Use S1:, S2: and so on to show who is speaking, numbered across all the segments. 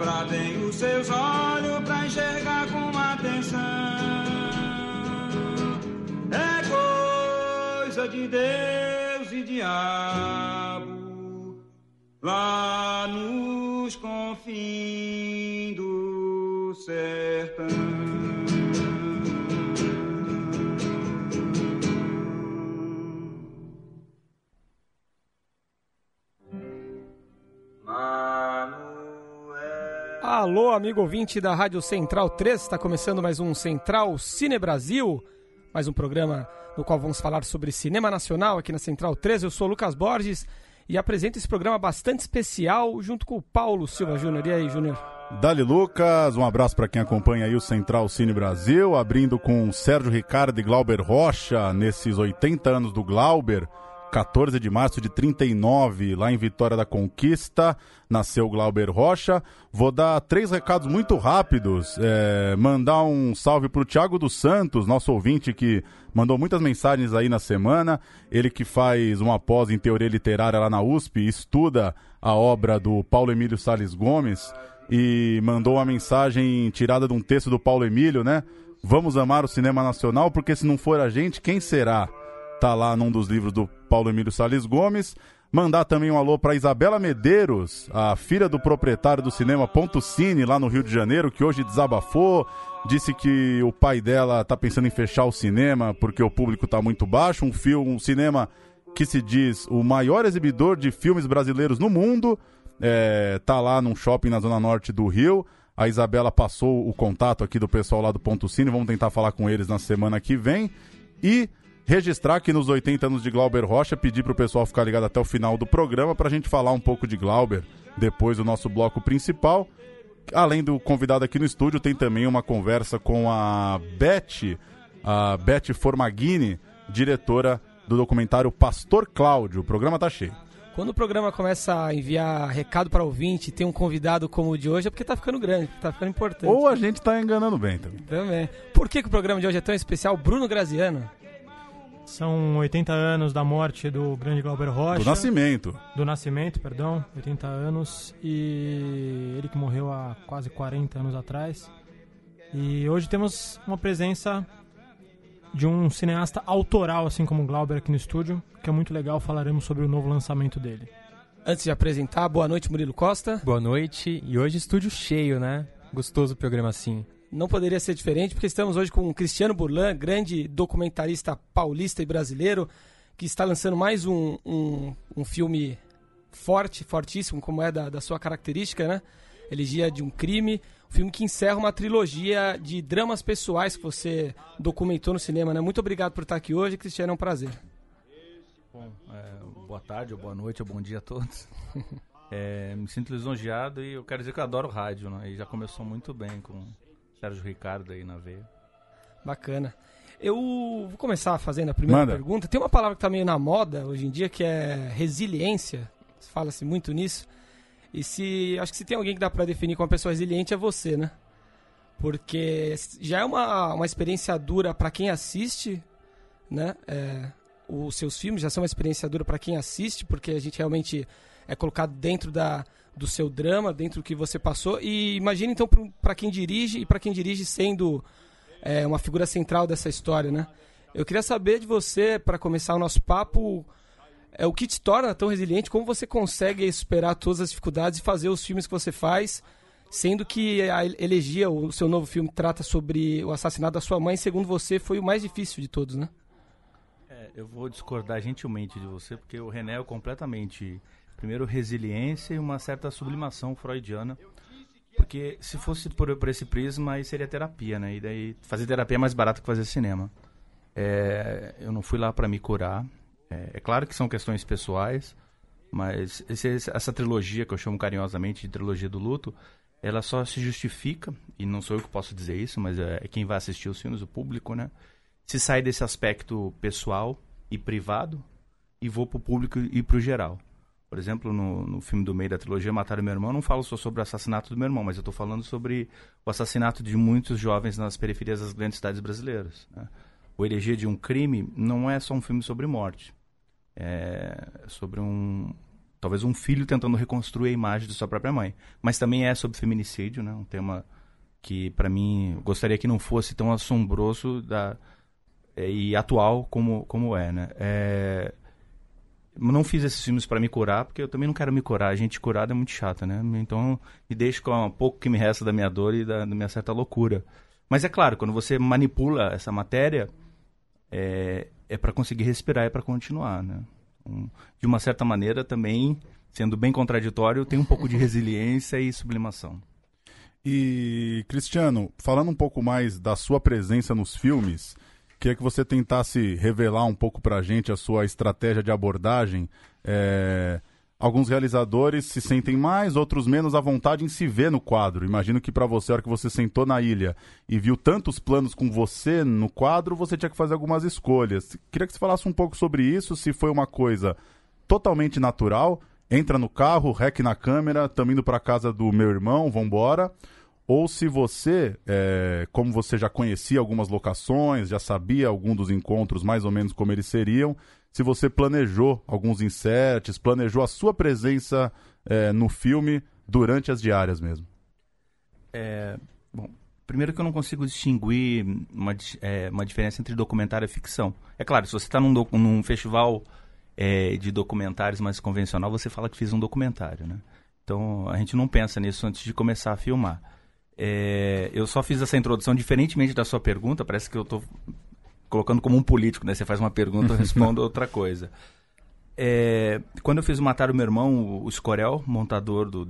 S1: bradem os seus olhos pra enxergar com atenção. É coisa de Deus e diabo lá nos confins do sertão.
S2: Alô, amigo ouvinte da Rádio Central 3, está começando mais um Central Cine Brasil, mais um programa no qual vamos falar sobre cinema nacional aqui na Central 3. Eu sou Lucas Borges e apresento esse programa bastante especial junto com o Paulo Silva Júnior. E aí, Júnior?
S3: Dali Lucas, um abraço para quem acompanha aí o Central Cine Brasil, abrindo com Sérgio Ricardo e Glauber Rocha nesses 80 anos do Glauber. 14 de março de 39, lá em Vitória da Conquista, nasceu Glauber Rocha. Vou dar três recados muito rápidos. É, mandar um salve para o Tiago dos Santos, nosso ouvinte que mandou muitas mensagens aí na semana. Ele que faz uma pós em teoria literária lá na USP, estuda a obra do Paulo Emílio Sales Gomes e mandou uma mensagem tirada de um texto do Paulo Emílio, né? Vamos amar o cinema nacional, porque se não for a gente, quem será? Tá lá num dos livros do Paulo Emílio Sales Gomes. Mandar também um alô para Isabela Medeiros, a filha do proprietário do cinema Ponto Cine, lá no Rio de Janeiro, que hoje desabafou. Disse que o pai dela tá pensando em fechar o cinema porque o público tá muito baixo. Um filme, um cinema que se diz o maior exibidor de filmes brasileiros no mundo. É, tá lá num shopping na zona norte do Rio. A Isabela passou o contato aqui do pessoal lá do Ponto Cine. Vamos tentar falar com eles na semana que vem. E registrar que nos 80 anos de Glauber Rocha, pedir para o pessoal ficar ligado até o final do programa para a gente falar um pouco de Glauber depois do nosso bloco principal. Além do convidado aqui no estúdio, tem também uma conversa com a Beth, a Beth Formaghini, diretora do documentário Pastor Cláudio. O programa tá cheio.
S2: Quando o programa começa a enviar recado para ouvinte, tem um convidado como o de hoje, é porque tá ficando grande, tá ficando importante.
S3: Ou a gente tá enganando bem também.
S2: Também. Por que, que o programa de hoje é tão especial? Bruno Graziano.
S4: São 80 anos da morte do grande Glauber Rocha.
S3: Do nascimento.
S4: Do nascimento, perdão. 80 anos. E ele que morreu há quase 40 anos atrás. E hoje temos uma presença de um cineasta autoral, assim como o Glauber aqui no estúdio, que é muito legal. Falaremos sobre o novo lançamento dele.
S2: Antes de apresentar, boa noite, Murilo Costa.
S5: Boa noite. E hoje estúdio cheio, né? Gostoso o programa assim
S2: não poderia ser diferente, porque estamos hoje com Cristiano Burlan, grande documentarista paulista e brasileiro, que está lançando mais um, um, um filme forte, fortíssimo, como é da, da sua característica, né? Elegia de um crime, um filme que encerra uma trilogia de dramas pessoais que você documentou no cinema, né? Muito obrigado por estar aqui hoje, Cristiano, é um prazer.
S6: Bom, é, boa tarde, boa noite, bom dia a todos. É, me sinto lisonjeado e eu quero dizer que eu adoro rádio, né? E já começou muito bem com Sérgio Ricardo aí na veia.
S2: Bacana. Eu vou começar fazendo a primeira Manda. pergunta. Tem uma palavra que está meio na moda hoje em dia que é resiliência. Fala-se muito nisso. E se acho que se tem alguém que dá para definir como uma pessoa resiliente é você, né? Porque já é uma, uma experiência dura para quem assiste, né? É, os seus filmes já são uma experiência dura para quem assiste, porque a gente realmente é colocado dentro da, do seu drama, dentro do que você passou. E imagine então para quem dirige e para quem dirige sendo é, uma figura central dessa história, né? Eu queria saber de você, para começar o nosso papo, é o que te torna tão resiliente, como você consegue superar todas as dificuldades e fazer os filmes que você faz, sendo que a elegia, o seu novo filme, trata sobre o assassinato da sua mãe, segundo você, foi o mais difícil de todos, né?
S6: É, eu vou discordar gentilmente de você, porque o René é completamente Primeiro, resiliência e uma certa sublimação freudiana. Porque se fosse por, por esse prisma, aí seria terapia, né? E daí fazer terapia é mais barato que fazer cinema. É, eu não fui lá para me curar. É, é, claro que são questões pessoais, mas esse, essa trilogia, que eu chamo carinhosamente de trilogia do luto, ela só se justifica, e não sou eu que posso dizer isso, mas é, é quem vai assistir os filmes, o público, né? Se sai desse aspecto pessoal e privado e vou pro público e pro geral. Por exemplo, no, no filme do meio da trilogia Mataram Meu Irmão, eu não falo só sobre o assassinato do meu irmão, mas eu estou falando sobre o assassinato de muitos jovens nas periferias das grandes cidades brasileiras. Né? O Elegia de um Crime não é só um filme sobre morte. É sobre um, talvez um filho tentando reconstruir a imagem de sua própria mãe. Mas também é sobre feminicídio, né? Um tema que, para mim, gostaria que não fosse tão assombroso da, é, e atual como, como é, né? É, não fiz esses filmes para me curar, porque eu também não quero me curar. A gente curada é muito chata, né? Então, me deixo com um pouco que me resta da minha dor e da, da minha certa loucura. Mas é claro, quando você manipula essa matéria, é, é para conseguir respirar, é para continuar, né? Um, de uma certa maneira, também, sendo bem contraditório, tem um pouco de resiliência e sublimação.
S3: E, Cristiano, falando um pouco mais da sua presença nos filmes, queria que você tentasse revelar um pouco para a gente a sua estratégia de abordagem. É... Alguns realizadores se sentem mais, outros menos à vontade em se ver no quadro. Imagino que para você, a hora que você sentou na ilha e viu tantos planos com você no quadro, você tinha que fazer algumas escolhas. Queria que você falasse um pouco sobre isso, se foi uma coisa totalmente natural, entra no carro, rec na câmera, estamos indo para casa do meu irmão, vambora. Ou se você, é, como você já conhecia algumas locações, já sabia algum dos encontros mais ou menos como eles seriam, se você planejou alguns inserts, planejou a sua presença é, no filme durante as diárias mesmo.
S6: É, bom, primeiro que eu não consigo distinguir uma, é, uma diferença entre documentário e ficção. É claro, se você está num, num, festival é, de documentários mais convencional, você fala que fiz um documentário, né? Então a gente não pensa nisso antes de começar a filmar. É, eu só fiz essa introdução diferentemente da sua pergunta, parece que eu estou colocando como um político, né? Você faz uma pergunta, eu respondo outra coisa. É, quando eu fiz o Matar o Meu Irmão, o Escorel, montador do,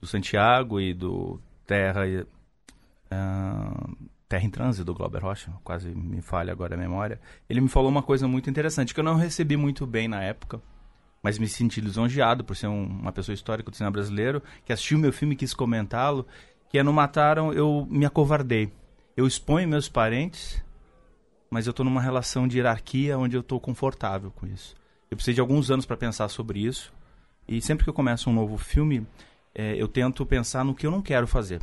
S6: do Santiago e do Terra, uh, Terra em Trânsito, do Glauber Rocha, quase me falha agora a memória, ele me falou uma coisa muito interessante, que eu não recebi muito bem na época, mas me senti lisonjeado por ser um, uma pessoa histórica do cinema brasileiro, que assistiu meu filme e quis comentá-lo, que é No Mataram, eu me acovardei. Eu exponho meus parentes, mas eu estou numa relação de hierarquia onde eu estou confortável com isso. Eu precisei de alguns anos para pensar sobre isso. E sempre que eu começo um novo filme, é, eu tento pensar no que eu não quero fazer,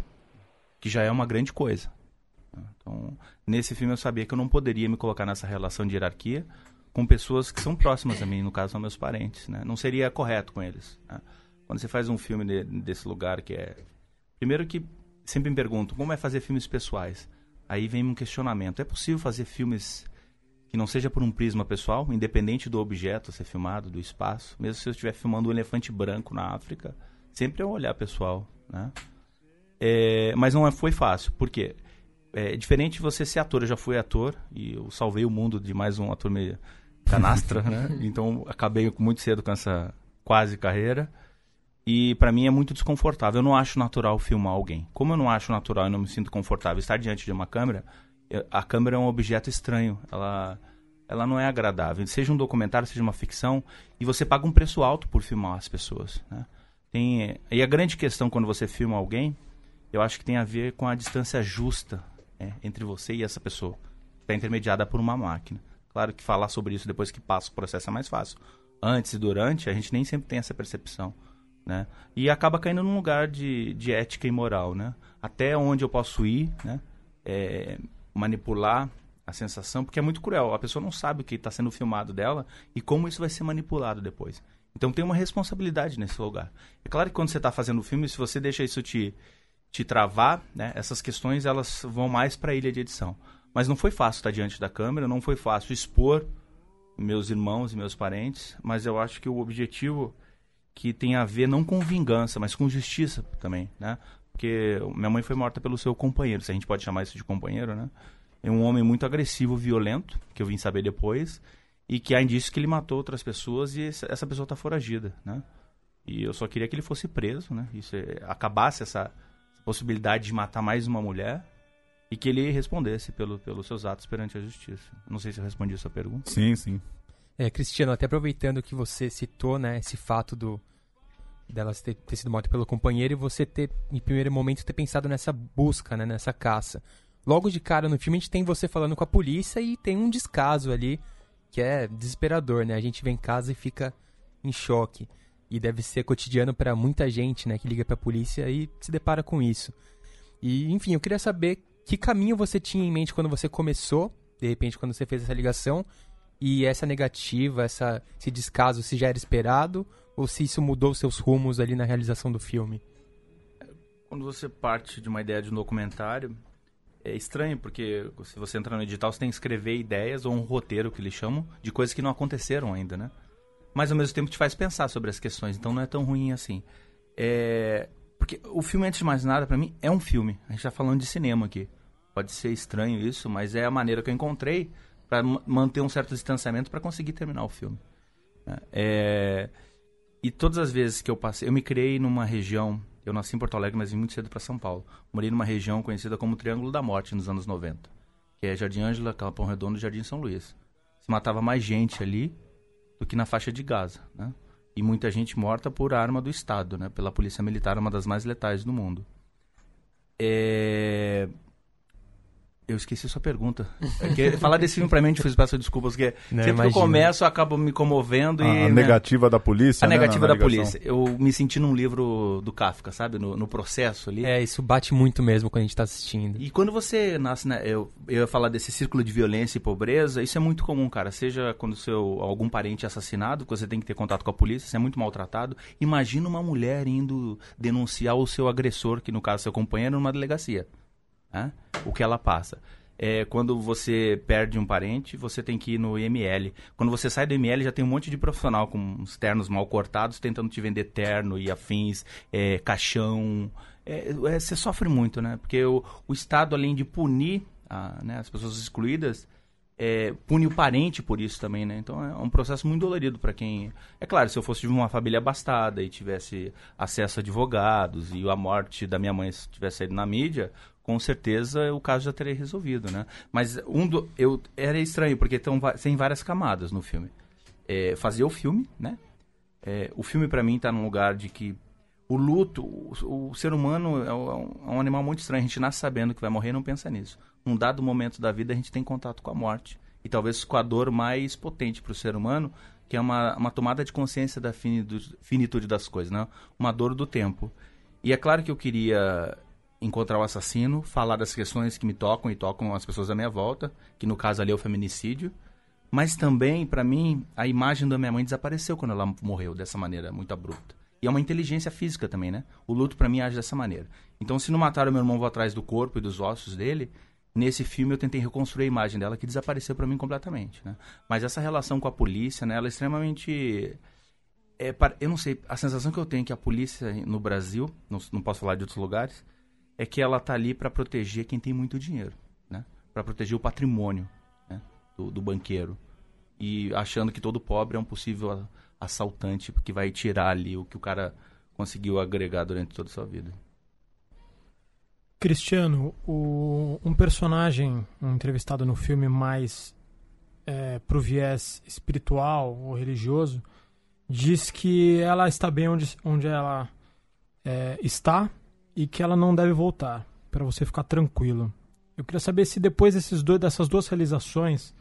S6: que já é uma grande coisa. Então, nesse filme eu sabia que eu não poderia me colocar nessa relação de hierarquia com pessoas que são próximas a mim, no caso são meus parentes. Né? Não seria correto com eles. Né? Quando você faz um filme de, desse lugar que é... Primeiro que sempre me pergunto, como é fazer filmes pessoais? Aí vem um questionamento. É possível fazer filmes que não seja por um prisma pessoal, independente do objeto a ser filmado, do espaço? Mesmo se eu estiver filmando um elefante branco na África, sempre é um olhar pessoal, né? É, mas não é, foi fácil. Por quê? É diferente de você ser ator. Eu já fui ator e eu salvei o mundo de mais um ator meio canastra, né? Então acabei muito cedo com essa quase carreira. E para mim é muito desconfortável. Eu não acho natural filmar alguém. Como eu não acho natural e não me sinto confortável estar diante de uma câmera, a câmera é um objeto estranho. Ela, ela não é agradável. Seja um documentário, seja uma ficção, e você paga um preço alto por filmar as pessoas. Né? Tem, e a grande questão quando você filma alguém, eu acho que tem a ver com a distância justa é, entre você e essa pessoa. Está intermediada por uma máquina. Claro que falar sobre isso depois que passa o processo é mais fácil. Antes e durante, a gente nem sempre tem essa percepção né? E acaba caindo num lugar de, de ética e moral, né? Até onde eu posso ir, né? É, manipular a sensação, porque é muito cruel. A pessoa não sabe o que está sendo filmado dela e como isso vai ser manipulado depois. Então tem uma responsabilidade nesse lugar. É claro que quando você está fazendo o filme, se você deixa isso te, te travar, né? Essas questões elas vão mais para a ilha de edição. Mas não foi fácil estar diante da câmera, não foi fácil expor meus irmãos e meus parentes, mas eu acho que o objetivo que tem a ver não com vingança, mas com justiça também, né? Porque minha mãe foi morta pelo seu companheiro, se a gente pode chamar isso de companheiro, né? É um homem muito agressivo, violento, que eu vim saber depois, e que há indícios que ele matou outras pessoas e essa pessoa está foragida, né? E eu só queria que ele fosse preso, né? Isso é, acabasse essa possibilidade de matar mais uma mulher e que ele respondesse pelo, pelos seus atos perante a justiça. Não sei se eu respondi a sua pergunta.
S3: Sim, sim.
S5: É, Cristiano, até aproveitando que você citou, né, esse fato do dela ter, ter sido morta pelo companheiro e você ter, em primeiro momento, ter pensado nessa busca, né, nessa caça. Logo de cara no filme a gente tem você falando com a polícia e tem um descaso ali que é desesperador, né? A gente vem em casa e fica em choque. E deve ser cotidiano para muita gente, né, que liga para a polícia e se depara com isso. E, enfim, eu queria saber que caminho você tinha em mente quando você começou, de repente, quando você fez essa ligação, e essa negativa, essa, esse descaso, se já era esperado ou se isso mudou seus rumos ali na realização do filme.
S6: Quando você parte de uma ideia de um documentário, é estranho, porque se você entrar no edital, você tem que escrever ideias ou um roteiro, que eles chamam, de coisas que não aconteceram ainda, né? Mas ao mesmo tempo te faz pensar sobre as questões, então não é tão ruim assim. É... Porque o filme, antes de mais nada, para mim, é um filme. A gente tá falando de cinema aqui. Pode ser estranho isso, mas é a maneira que eu encontrei para manter um certo distanciamento para conseguir terminar o filme. É... E todas as vezes que eu passei, eu me criei numa região, eu nasci em Porto Alegre, mas vim muito cedo para São Paulo. Morei numa região conhecida como Triângulo da Morte nos anos 90, que é Jardim Ângela, Capão Redondo e Jardim São Luís. Se matava mais gente ali do que na faixa de Gaza, né? E muita gente morta por arma do Estado, né? Pela polícia militar, uma das mais letais do mundo. É... Eu esqueci sua pergunta. É falar desse filme pra mim, a gente fez peço desculpas, porque Não, sempre imagina. que eu começo eu acabo me comovendo
S3: a,
S6: e...
S3: A né? negativa da polícia,
S6: A
S3: né,
S6: negativa da polícia. Eu me senti num livro do Kafka, sabe? No, no, processo ali.
S5: É, isso bate muito mesmo quando a gente tá assistindo.
S6: E quando você nasce, né? Eu, eu ia falar desse círculo de violência e pobreza, isso é muito comum, cara. Seja quando seu algum parente é assassinado, que você tem que ter contato com a polícia, você é muito maltratado. Imagina uma mulher indo denunciar o seu agressor, que no caso seu companheiro, numa delegacia. Né? O que ela passa. É, quando você perde um parente, você tem que ir no IML. Quando você sai do IML, já tem um monte de profissional com os ternos mal cortados tentando te vender terno e afins, é, caixão. É, é você sofre muito, né? Porque o, o Estado, além de punir a, né, as pessoas excluídas, é, pune o parente por isso também, né? Então é um processo muito dolorido para quem. É claro, se eu fosse de uma família abastada e tivesse acesso a advogados e a morte da minha mãe tivesse saído na mídia, com certeza o caso já teria resolvido, né? Mas um do, eu era estranho porque tão, tem várias camadas no filme. É, fazer o filme, né? É, o filme para mim está num lugar de que o luto, o, o ser humano é um, é um, animal muito estranho. A gente nasce sabendo que vai morrer e não pensa nisso. Num dado momento da vida, a gente tem contato com a morte. E talvez com a dor mais potente para o ser humano, que é uma, uma tomada de consciência da finitude das coisas, né? Uma dor do tempo. E é claro que eu queria encontrar o assassino, falar das questões que me tocam e tocam as pessoas à minha volta, que no caso ali é o feminicídio. Mas também, para mim, a imagem da minha mãe desapareceu quando ela morreu dessa maneira muito abrupta. E é uma inteligência física também, né? O luto para mim age dessa maneira. Então, se não mataram meu irmão, vou atrás do corpo e dos ossos dele. Nesse filme eu tentei reconstruir a imagem dela que desapareceu para mim completamente, né? Mas essa relação com a polícia, né, ela é extremamente é, eu não sei, a sensação que eu tenho é que a polícia no Brasil, não, não posso falar de outros lugares, é que ela tá ali para proteger quem tem muito dinheiro, né? Para proteger o patrimônio né? do, do, banqueiro e achando que todo pobre é um possível assaltante porque vai tirar ali o que o cara conseguiu agregar durante toda a sua vida.
S4: Cristiano, o, um personagem um entrevistado no filme mais é, pro viés espiritual ou religioso diz que ela está bem onde, onde ela é, está e que ela não deve voltar, para você ficar tranquilo. Eu queria saber se depois desses dois, dessas duas realizações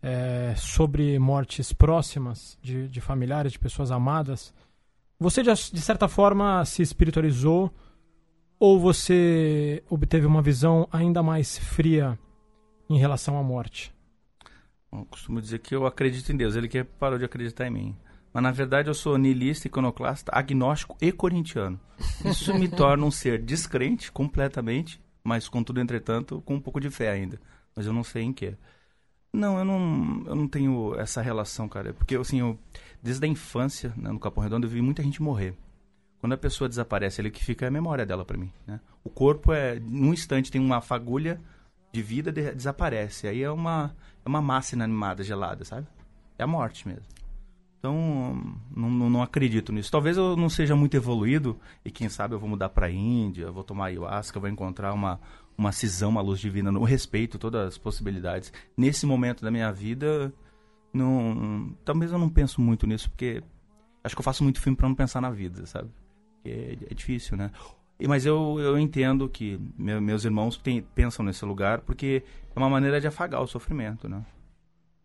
S4: é, sobre mortes próximas de, de familiares, de pessoas amadas, você já, de certa forma se espiritualizou ou você obteve uma visão ainda mais fria em relação à morte?
S6: Eu costumo dizer que eu acredito em Deus, ele que parou de acreditar em mim. Mas na verdade eu sou niilista, iconoclasta, agnóstico e corintiano. Isso me torna um ser descrente completamente, mas contudo, entretanto, com um pouco de fé ainda. Mas eu não sei em quê. Não, eu não, eu não tenho essa relação, cara. Porque, assim, eu, desde a infância, né, no Capão Redondo, eu vi muita gente morrer. Quando a pessoa desaparece, ali que fica é a memória dela para mim, né? O corpo é, num instante, tem uma fagulha de vida, de, desaparece. Aí é uma, é uma massa inanimada, gelada, sabe? É a morte mesmo. Então, não, não, acredito nisso. Talvez eu não seja muito evoluído e quem sabe eu vou mudar para a Índia, vou tomar ayahuasca, vou encontrar uma, uma cisão, uma luz divina. No respeito todas as possibilidades. Nesse momento da minha vida, não, talvez eu não penso muito nisso, porque acho que eu faço muito filme para não pensar na vida, sabe? É, é, difícil, né? Mas eu, eu entendo que meu, meus irmãos tem, pensam nesse lugar porque é uma maneira de afagar o sofrimento, né?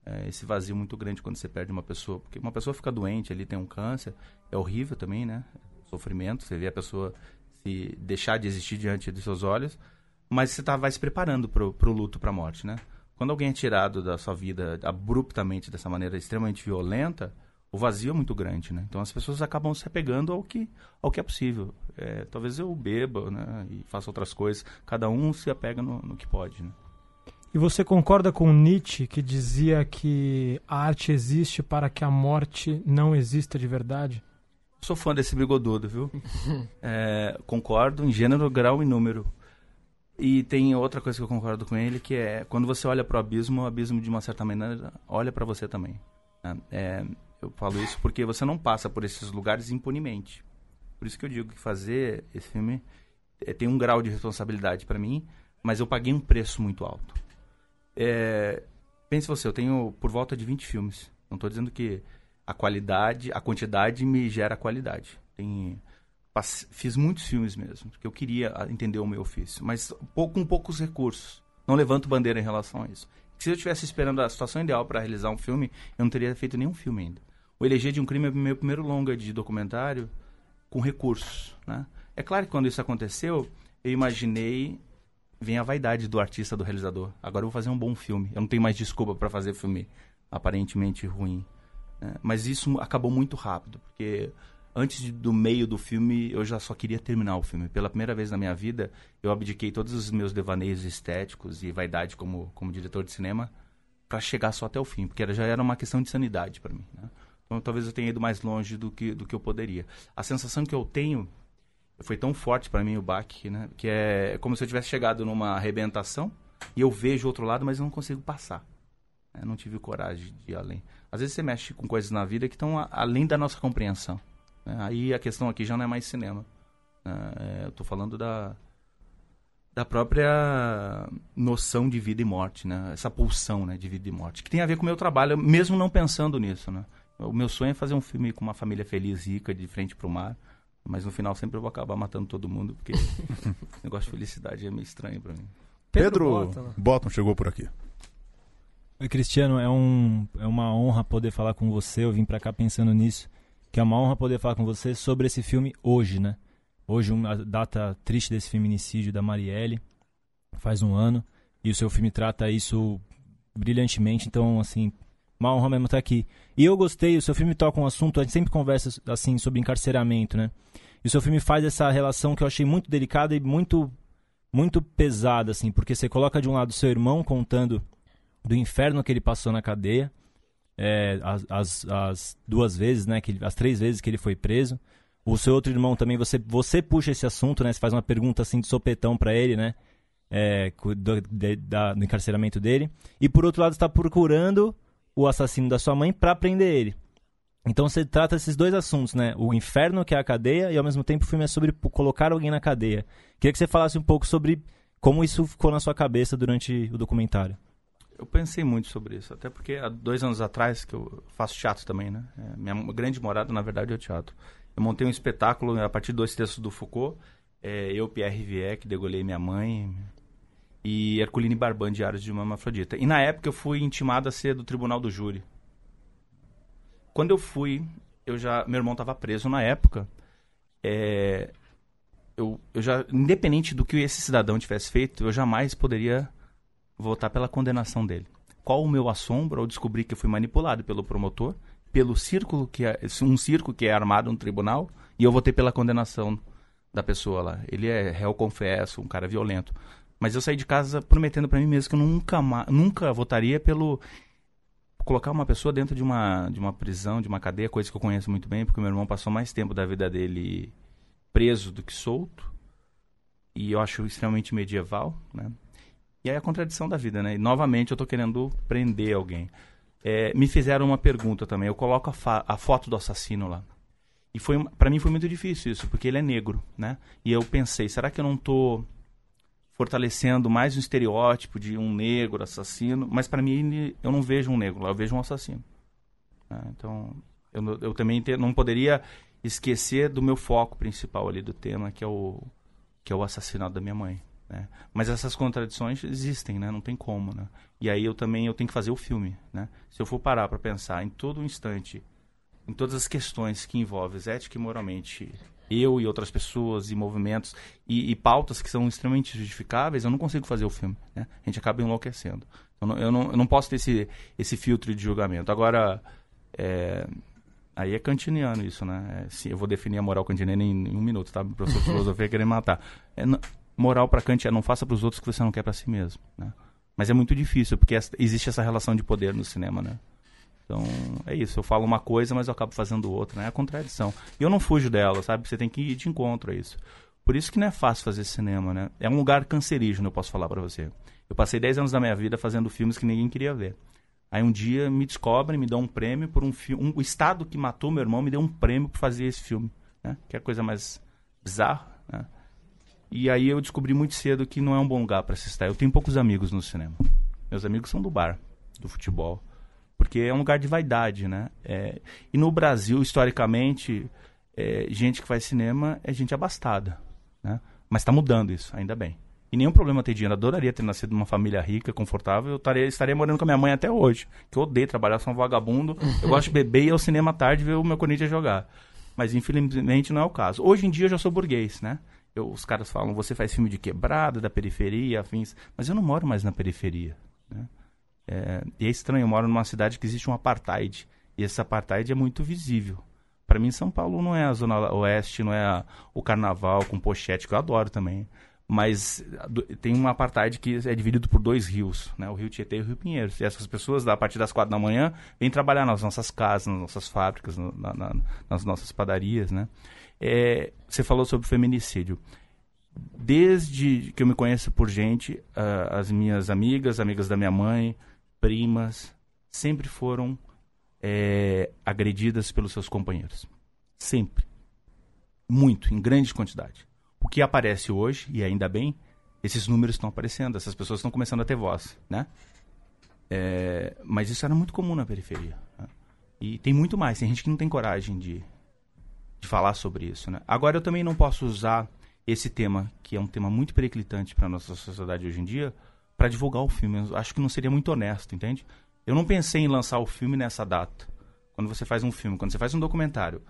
S6: É, esse vazio muito grande quando você perde uma pessoa. Porque uma pessoa fica doente, ali tem um câncer, é horrível também, né? Sofrimento, você vê a pessoa se deixar de existir diante dos seus olhos, mas você tá, vai se preparando pro, pro luto, pra morte, né? Quando alguém é tirado da sua vida abruptamente, dessa maneira extremamente violenta, o vazio é muito grande, né? Então as pessoas acabam se apegando ao que, ao que é possível. É, talvez eu beba, né? E faça outras coisas. Cada um se apega no, no que pode, né?
S4: E você concorda com Nietzsche que dizia que a arte existe para que a morte não exista de verdade?
S6: Sou fã desse bigodudo, viu? é, concordo em gênero, grau e número. E tem outra coisa que eu concordo com ele, que é quando você olha para o abismo, o abismo de uma certa maneira olha para você também. Né? É, eu falo isso porque você não passa por esses lugares impunemente. Por isso que eu digo que fazer esse filme é, tem um grau de responsabilidade para mim, mas eu paguei um preço muito alto. É, pense você, eu tenho por volta de 20 filmes. Não estou dizendo que a qualidade, a quantidade me gera qualidade. Tem, fiz muitos filmes mesmo, porque eu queria entender o meu ofício, mas com poucos recursos. Não levanto bandeira em relação a isso. Se eu estivesse esperando a situação ideal para realizar um filme, eu não teria feito nenhum filme ainda. O Eleger de um Crime é meu primeiro longa de documentário com recursos. Né? É claro que quando isso aconteceu, eu imaginei. Vem a vaidade do artista, do realizador. Agora eu vou fazer um bom filme. Eu não tenho mais desculpa para fazer filme aparentemente ruim. Né? Mas isso acabou muito rápido, porque antes do meio do filme eu já só queria terminar o filme. Pela primeira vez na minha vida, eu abdiquei todos os meus devaneios estéticos e vaidade como, como diretor de cinema para chegar só até o fim, porque era, já era uma questão de sanidade para mim. Né? Então talvez eu tenha ido mais longe do que, do que eu poderia. A sensação que eu tenho foi tão forte para mim o baque, né? Que é como se eu tivesse chegado numa arrebentação e eu vejo o outro lado, mas eu não consigo passar. Eu não tive coragem de ir além. Às vezes você mexe com coisas na vida que estão além da nossa compreensão. Né? Aí a questão aqui já não é mais cinema. Né? É, eu estou falando da, da própria noção de vida e morte, né? Essa pulsão né, de vida e morte, que tem a ver com o meu trabalho, mesmo não pensando nisso, né? O meu sonho é fazer um filme com uma família feliz, rica, de frente para o mar. Mas no final sempre eu vou acabar matando todo mundo, porque o negócio de felicidade é meio estranho para mim.
S3: Pedro, Pedro Bottom chegou por aqui.
S7: Oi, Cristiano, é, um, é uma honra poder falar com você. Eu vim para cá pensando nisso, que é uma honra poder falar com você sobre esse filme hoje, né? Hoje, uma data triste desse feminicídio da Marielle, faz um ano, e o seu filme trata isso brilhantemente. Então, assim, uma honra mesmo estar aqui. E eu gostei, o seu filme toca um assunto, a gente sempre conversa assim sobre encarceramento, né? E o seu filme faz essa relação que eu achei muito delicada e muito muito pesada assim, porque você coloca de um lado seu irmão contando do inferno que ele passou na cadeia, é, as, as, as, duas vezes, né, que ele, as três vezes que ele foi preso. O seu outro irmão também, você, você puxa esse assunto, né? Você faz uma pergunta assim de sopetão para ele, né? É, do, de, da, do encarceramento dele. E por outro lado, está procurando o assassino da sua mãe para prender ele. Então você trata esses dois assuntos, né? O inferno, que é a cadeia, e ao mesmo tempo o filme é sobre colocar alguém na cadeia. Queria que você falasse um pouco sobre como isso ficou na sua cabeça durante o documentário.
S6: Eu pensei muito sobre isso, até porque há dois anos atrás, que eu faço teatro também, né? É, minha grande morada, na verdade, é o teatro. Eu montei um espetáculo a partir de dois textos do Foucault. É, eu, Pierre que degolei minha mãe, e Herculine Barban, Diários de uma Hermafrodita. E na época eu fui intimado a ser do tribunal do júri. Quando eu fui, eu já meu irmão estava preso na época. É, eu, eu já, independente do que esse cidadão tivesse feito, eu jamais poderia votar pela condenação dele. Qual o meu assombro ao descobrir que eu fui manipulado pelo promotor, pelo círculo que é, um circo que é armado no tribunal, e eu votei pela condenação da pessoa lá. Ele é réu confesso, um cara violento. Mas eu saí de casa prometendo para mim mesmo que eu nunca, nunca votaria pelo colocar uma pessoa dentro de uma, de uma prisão, de uma cadeia, coisa que eu conheço muito bem, porque meu irmão passou mais tempo da vida dele preso do que solto. E eu acho extremamente medieval, né? E aí a contradição da vida, né? E novamente eu tô querendo prender alguém. É, me fizeram uma pergunta também. Eu coloco a, a foto do assassino lá. E foi para mim foi muito difícil isso, porque ele é negro, né? E eu pensei, será que eu não tô fortalecendo mais um estereótipo de um negro assassino, mas para mim eu não vejo um negro lá, eu vejo um assassino. Né? Então eu, eu também ter, não poderia esquecer do meu foco principal ali do tema, que é o que é o assassinato da minha mãe. Né? Mas essas contradições existem, né? Não tem como, né? E aí eu também eu tenho que fazer o filme, né? Se eu for parar para pensar em todo instante, em todas as questões que envolvem ética e moralmente eu e outras pessoas e movimentos e, e, pautas que são extremamente justificáveis, eu não consigo fazer o filme. Né? A gente acaba enlouquecendo. Eu não, eu não, eu não posso ter esse, esse filtro de julgamento. Agora, é, Aí é cantiniano isso, né? É, eu vou definir a moral kantiana em, em um minuto, tá? O professor de filosofia querer matar. É, moral para Kant é não faça para os outros o que você não quer para si mesmo, né? Mas é muito difícil, porque existe essa relação de poder no cinema, né? Então, é isso. Eu falo uma coisa, mas eu acabo fazendo outra, né? É a contradição. E eu não fujo dela, sabe? Você tem que ir de encontro a isso. Por isso que não é fácil fazer cinema, né? É um lugar cancerígeno, eu posso falar para você. Eu passei 10 anos da minha vida fazendo filmes que ninguém queria ver. Aí um dia me descobrem, me dão um prêmio por um filme. Um, o estado que matou meu irmão me deu um prêmio por fazer esse filme. Né? Que é a coisa mais bizarra. Né? E aí eu descobri muito cedo que não é um bom lugar para se estar. Eu tenho poucos amigos no cinema. Meus amigos são do bar, do futebol. Porque é um lugar de vaidade, né? É, e no Brasil, historicamente, é, gente que faz cinema é gente abastada. Né? Mas está mudando isso, ainda bem. E nenhum problema ter dinheiro. Adoraria ter nascido numa família rica, confortável. Eu estaria, estaria morando com a minha mãe até hoje. Que eu odeio trabalhar, sou um vagabundo. Eu gosto de beber e ir ao cinema à tarde ver o meu Corinthians jogar. Mas infelizmente não é o caso. Hoje em dia eu já sou burguês, né? Eu, os caras falam, você faz filme de quebrada, da periferia, afins. Mas eu não moro mais na periferia. Né? É, e é estranho, eu moro numa cidade que existe um apartheid. E esse apartheid é muito visível. Para mim, São Paulo não é a Zona Oeste, não é a, o carnaval com pochete, que eu adoro também mas tem um apartheid que é dividido por dois rios, né? o Rio Tietê e o Rio Pinheiros. E essas pessoas, a partir das quatro da manhã, vêm trabalhar nas nossas casas, nas nossas fábricas, na, na, nas nossas padarias. Né? É, você falou sobre feminicídio. Desde que eu me conheço por gente, uh, as minhas amigas, amigas da minha mãe, primas, sempre foram é, agredidas pelos seus companheiros. Sempre. Muito, em grande quantidade. O que aparece hoje, e ainda bem, esses números estão aparecendo, essas pessoas estão começando a ter voz, né? É, mas isso era muito comum na periferia. Né? E tem muito mais, tem gente que não tem coragem de, de falar sobre isso, né? Agora eu também não posso usar esse tema, que é um tema muito periclitante para a nossa sociedade hoje em dia, para divulgar o filme. Eu acho que não seria muito honesto, entende? Eu não pensei em lançar o filme nessa data. Quando você faz um filme, quando você faz um documentário,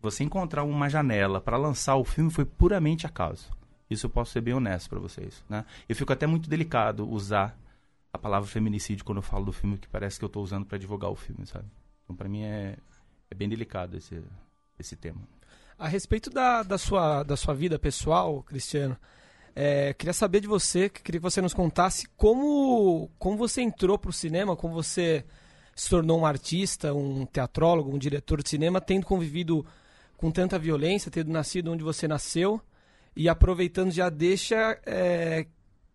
S6: você encontrar uma janela para lançar o filme foi puramente acaso. Isso eu posso ser bem honesto para vocês, né? Eu fico até muito delicado usar a palavra feminicídio quando eu falo do filme, que parece que eu estou usando para divulgar o filme, sabe? Então, para mim é, é bem delicado esse, esse tema.
S2: A respeito da, da, sua, da sua vida pessoal, Cristiano, é, queria saber de você, queria que você nos contasse como, como você entrou para o cinema, como você se tornou um artista, um teatrólogo, um diretor de cinema, tendo convivido com tanta violência, tendo nascido onde você nasceu. E aproveitando já deixa, é,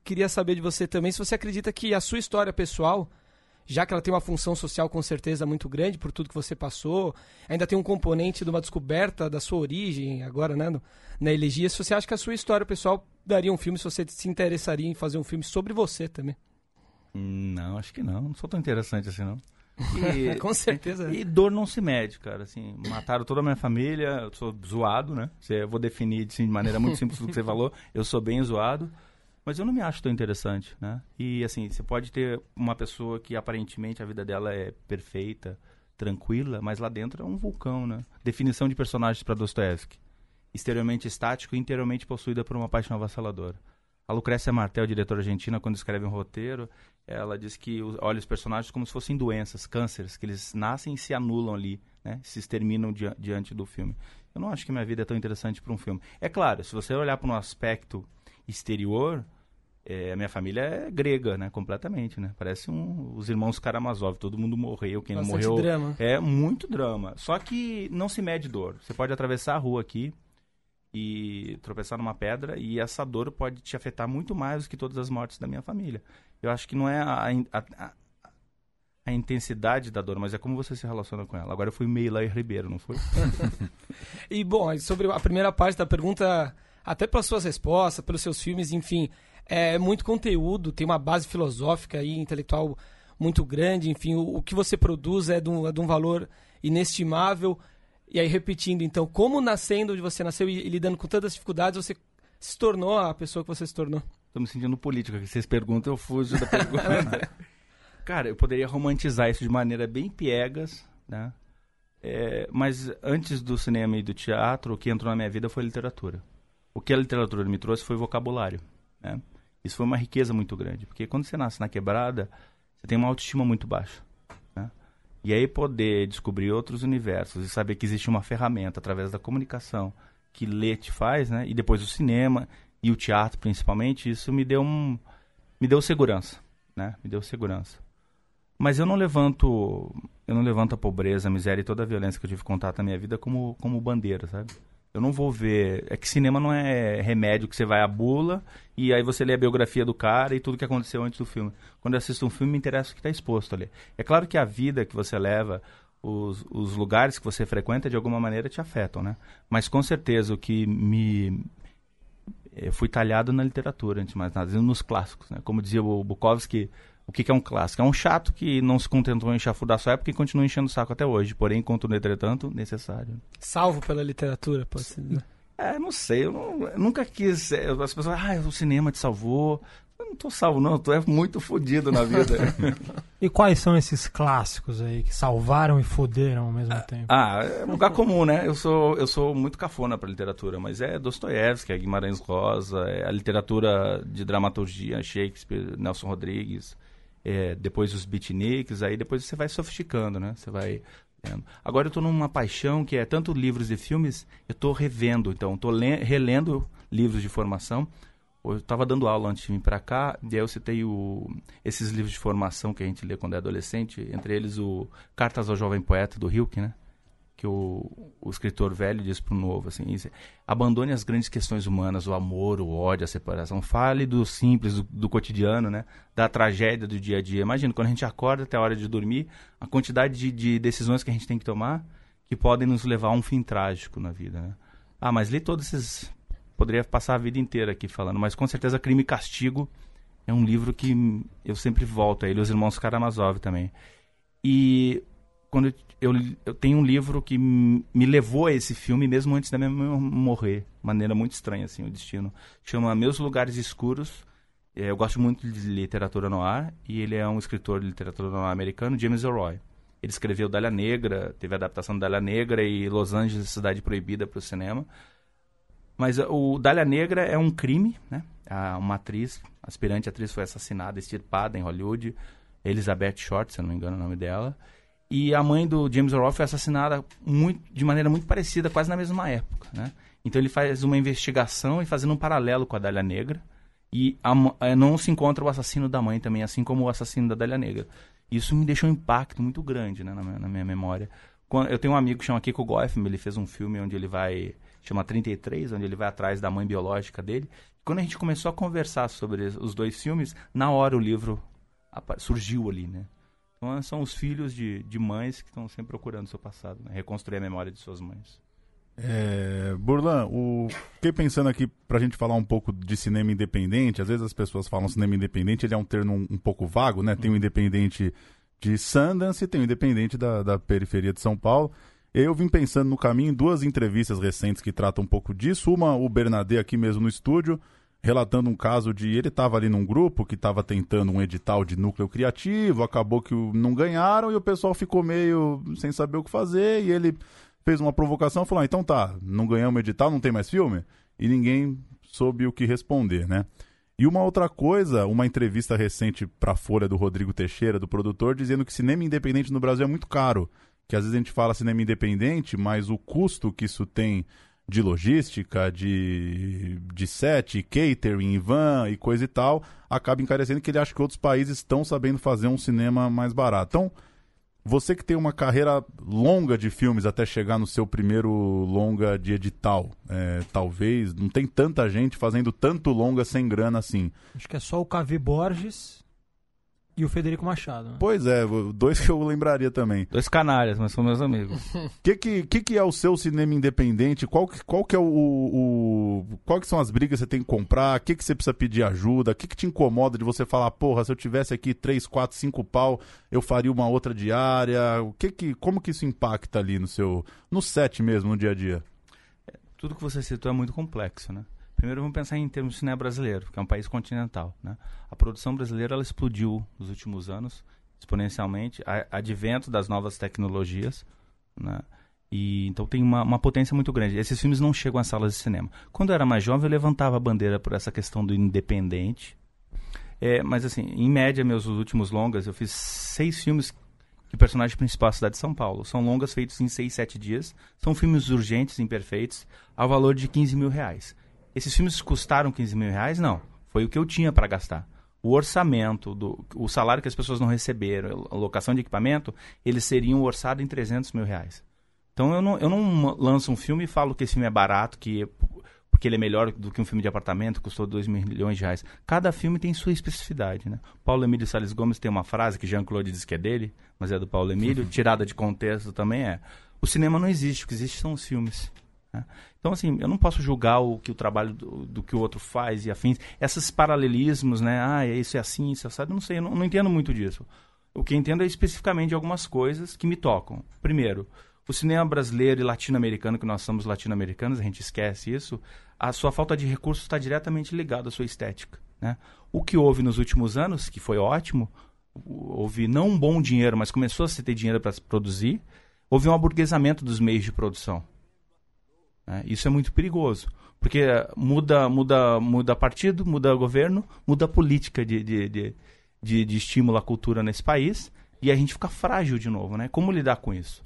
S2: queria saber de você também se você acredita que a sua história pessoal, já que ela tem uma função social com certeza muito grande por tudo que você passou, ainda tem um componente de uma descoberta da sua origem agora, né, no, na elegia. Se você acha que a sua história pessoal daria um filme, se você se interessaria em fazer um filme sobre você também?
S6: Não, acho que não. Não sou tão interessante assim, não.
S2: E, Com certeza.
S6: E, dor não se mede, cara. Assim, mataram toda a minha família, eu sou zoado, né? Eu vou definir assim, de maneira muito simples do que você falou. Eu sou bem zoado, mas eu não me acho tão interessante, né? E assim, você pode ter uma pessoa que aparentemente a vida dela é perfeita, tranquila, mas lá dentro é um vulcão, né? Definição de personagens para Dostoevsky. Exteriormente estático e interiormente possuída por uma paixão avassaladora. A Lucrécia Martel, diretora argentina, quando escreve um roteiro, ela diz que olha os personagens como se fossem doenças, cânceres, que eles nascem e se anulam ali, né? se exterminam di diante do filme. Eu não acho que minha vida é tão interessante para um filme. É claro, se você olhar para um aspecto exterior, é, a minha família é grega, né? Completamente, né? Parece um, os irmãos Karamazov, todo mundo morreu, quem Bastante não morreu...
S2: drama.
S6: É muito drama. Só que não se mede dor. Você pode atravessar a rua aqui, e tropeçar numa pedra e essa dor pode te afetar muito mais do que todas as mortes da minha família. Eu acho que não é a, a, a, a intensidade da dor, mas é como você se relaciona com ela. Agora eu fui meio Lair Ribeiro, não foi?
S2: e bom, sobre a primeira parte da pergunta, até pelas suas respostas, pelos seus filmes, enfim, é muito conteúdo, tem uma base filosófica e intelectual muito grande, enfim, o, o que você produz é de um, é de um valor inestimável. E aí, repetindo, então, como nascendo onde você nasceu e, e lidando com tantas dificuldades, você se tornou a pessoa que você se tornou?
S6: Estou me sentindo político aqui. Vocês perguntam, eu fujo da pergunta. Cara, eu poderia romantizar isso de maneira bem piegas, né? É, mas antes do cinema e do teatro, o que entrou na minha vida foi a literatura. O que a literatura me trouxe foi vocabulário. Né? Isso foi uma riqueza muito grande, porque quando você nasce na quebrada, você tem uma autoestima muito baixa. E aí poder descobrir outros universos e saber que existe uma ferramenta através da comunicação que ler te faz, né? E depois o cinema e o teatro principalmente, isso me deu um me deu segurança, né? Me deu segurança. Mas eu não levanto eu não levanto a pobreza, a miséria e toda a violência que eu tive contato na minha vida como como bandeira, sabe? Eu não vou ver. É que cinema não é remédio que você vai à bula e aí você lê a biografia do cara e tudo que aconteceu antes do filme. Quando eu assisto um filme, me interessa o que está exposto ali. É claro que a vida que você leva, os, os lugares que você frequenta, de alguma maneira te afetam, né? Mas com certeza o que me. Eu fui talhado na literatura, antes de mais nada, nos clássicos, né? Como dizia o Bukowski, o que, que, é um clássico? É um chato que não se contentou em chafurdar sua época e continua enchendo o saco até hoje. Porém, contudo, entretanto, necessário.
S2: Salvo pela literatura, pode ser. Né?
S6: É, não sei. Eu, não, eu nunca quis. É, as pessoas, ah, o cinema te salvou. Eu não tô salvo, não. Eu tô é muito fodido na vida.
S4: e quais são esses clássicos aí que salvaram e foderam ao mesmo tempo?
S6: Ah, é lugar comum, né? Eu sou, eu sou muito cafona pra literatura, mas é Dostoiévski, é Guimarães Rosa, é a literatura de dramaturgia, Shakespeare, Nelson Rodrigues, é, depois os beatniks, aí depois você vai sofisticando, né? Você vai. Agora eu estou numa paixão que é tanto livros e filmes, eu estou revendo, então estou relendo livros de formação eu estava dando aula antes de vir para cá, e aí eu citei o, esses livros de formação que a gente lê quando é adolescente, entre eles o Cartas ao Jovem Poeta, do Hilke, né? Que o, o escritor velho diz para o novo, assim, isso, abandone as grandes questões humanas, o amor, o ódio, a separação, fale do simples, do, do cotidiano, né? Da tragédia do dia a dia. Imagina, quando a gente acorda até a hora de dormir, a quantidade de, de decisões que a gente tem que tomar que podem nos levar a um fim trágico na vida, né? Ah, mas li todos esses poderia passar a vida inteira aqui falando, mas com certeza Crime e Castigo é um livro que eu sempre volto a ele, Os Irmãos Karamazov também. E quando eu, eu tenho um livro que me levou a esse filme mesmo antes da minha mãe morrer, maneira muito estranha assim, o destino. Chama Meus Lugares Escuros. É, eu gosto muito de literatura no ar e ele é um escritor de literatura no ar americano, James Elroy. Ele escreveu Dália Negra, teve a adaptação da Dália Negra e Los Angeles, Cidade Proibida para o cinema. Mas o Dália Negra é um crime, né? Uma atriz, aspirante atriz, foi assassinada, extirpada em Hollywood. Elizabeth Short, se eu não me engano o nome dela. E a mãe do James Earl foi assassinada muito, de maneira muito parecida, quase na mesma época, né? Então ele faz uma investigação e fazendo um paralelo com a Dália Negra. E a, eh, não se encontra o assassino da mãe também, assim como o assassino da Dália Negra. Isso me deixou um impacto muito grande né, na, minha, na minha memória. Quando, eu tenho um amigo que chama Kiko Goffman, ele fez um filme onde ele vai chama 33, onde ele vai atrás da mãe biológica dele. Quando a gente começou a conversar sobre os dois filmes, na hora o livro surgiu ali, né? Então são os filhos de, de mães que estão sempre procurando seu passado, né? reconstruir a memória de suas mães.
S3: É, Burlan, o... fiquei pensando aqui pra gente falar um pouco de cinema independente. Às vezes as pessoas falam cinema independente, ele é um termo um, um pouco vago, né? Tem o independente de Sundance e tem o independente da, da periferia de São Paulo. Eu vim pensando no caminho em duas entrevistas recentes que tratam um pouco disso. Uma, o Bernadette aqui mesmo no estúdio, relatando um caso de ele estava ali num grupo que estava tentando um edital de núcleo criativo, acabou que não ganharam e o pessoal ficou meio sem saber o que fazer e ele fez uma provocação e falou: ah, então tá, não ganhamos edital, não tem mais filme? E ninguém soube o que responder, né? E uma outra coisa, uma entrevista recente para a Folha do Rodrigo Teixeira, do produtor, dizendo que cinema independente no Brasil é muito caro que às vezes a gente fala cinema independente, mas o custo que isso tem de logística, de, de set, catering, van e coisa e tal, acaba encarecendo que ele acha que outros países estão sabendo fazer um cinema mais barato. Então, você que tem uma carreira longa de filmes até chegar no seu primeiro longa de edital, é, talvez, não tem tanta gente fazendo tanto longa sem grana assim.
S4: Acho que é só o Cavi Borges e o Federico Machado. Né?
S3: Pois é, dois que eu lembraria também.
S6: Dois canalhas, mas são meus amigos.
S3: O que, que, que, que é o seu cinema independente? Qual, qual que é o, o, Qual que são as brigas que você tem que comprar? O que, que você precisa pedir ajuda? O que, que te incomoda de você falar, porra, se eu tivesse aqui três, quatro, cinco pau, eu faria uma outra diária? O que que, como que isso impacta ali no seu. no set mesmo, no dia a dia?
S6: Tudo que você citou é muito complexo, né? Primeiro vamos pensar em termos de cinema brasileiro, que é um país continental. Né? A produção brasileira ela explodiu nos últimos anos, exponencialmente, a, advento das novas tecnologias. Né? E, então tem uma, uma, potência muito grande. Esses filmes não chegam às salas de cinema. Quando eu era mais jovem, eu levantava a bandeira por essa questão do independente. É, mas assim, em média, meus últimos longas, eu fiz seis filmes e o personagem principal é a cidade de São Paulo. São longas feitas em 6, 7 dias. São filmes urgentes, imperfeitos, ao valor de 15 mil reais. Esses filmes custaram 15 mil reais? Não. Foi o que eu tinha para gastar. O orçamento, do, o salário que as pessoas não receberam, a locação de equipamento, eles seriam orçados em 300 mil reais. Então eu não, eu não lanço um filme e falo que esse filme é barato, que porque ele é melhor do que um filme de apartamento, custou 2 milhões de reais. Cada filme tem sua especificidade, né? Paulo Emílio Salles Gomes tem uma frase que Jean-Claude diz que é dele, mas é do Paulo Emílio, tirada de contexto também é. O cinema não existe, o que existe são os filmes. Né? Então, assim, eu não posso julgar o que o trabalho do, do, que o outro faz e afins. Esses paralelismos, né? Ah, isso é assim, isso é assim. Eu não sei, eu não, não entendo muito disso. O que entendo é especificamente algumas coisas que me tocam. Primeiro, o cinema brasileiro e latino-americano, que nós somos latino-americanos, a gente esquece isso, a sua falta de recursos está diretamente ligada à sua estética. Né? O que houve nos últimos anos, que foi ótimo, houve não um bom dinheiro, mas começou a se ter dinheiro para produzir, houve um aburguesamento dos meios de produção. Né? Isso é muito perigoso, porque muda, muda, muda partido, muda governo, muda política de, de, de, de, de estímulo à cultura nesse país, e a gente fica frágil de novo. Né? Como lidar com isso?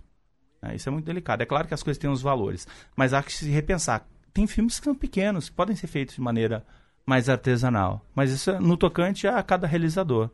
S6: É, isso é muito delicado. É claro que as coisas têm os valores, mas há que se repensar. Tem filmes que são pequenos, que podem ser feitos de maneira mais artesanal, mas isso é no tocante a cada realizador.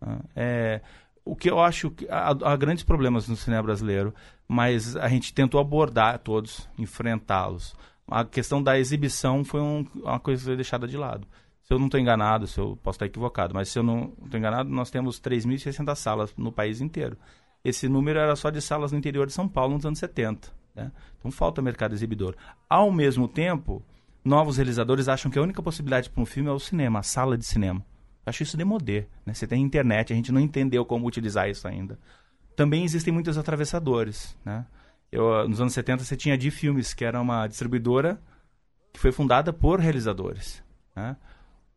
S6: Né? É, o que eu acho que há, há, grandes problemas no cinema brasileiro, mas a gente tentou abordar todos, enfrentá-los. A questão da exibição foi um, uma coisa deixada de lado. Se eu não estou enganado, se eu posso estar equivocado, mas se eu não estou enganado, nós temos 3.600 salas no país inteiro. Esse número era só de salas no interior de São Paulo nos anos 70. Né? Então falta mercado exibidor. Ao mesmo tempo, novos realizadores acham que a única possibilidade para um filme é o cinema, a sala de cinema. Acho isso demodê. Né? Você tem internet, a gente não entendeu como utilizar isso ainda. Também existem muitos atravessadores. Né? Eu, nos anos 70 você tinha a de Filmes, que era uma distribuidora que foi fundada por realizadores. Né?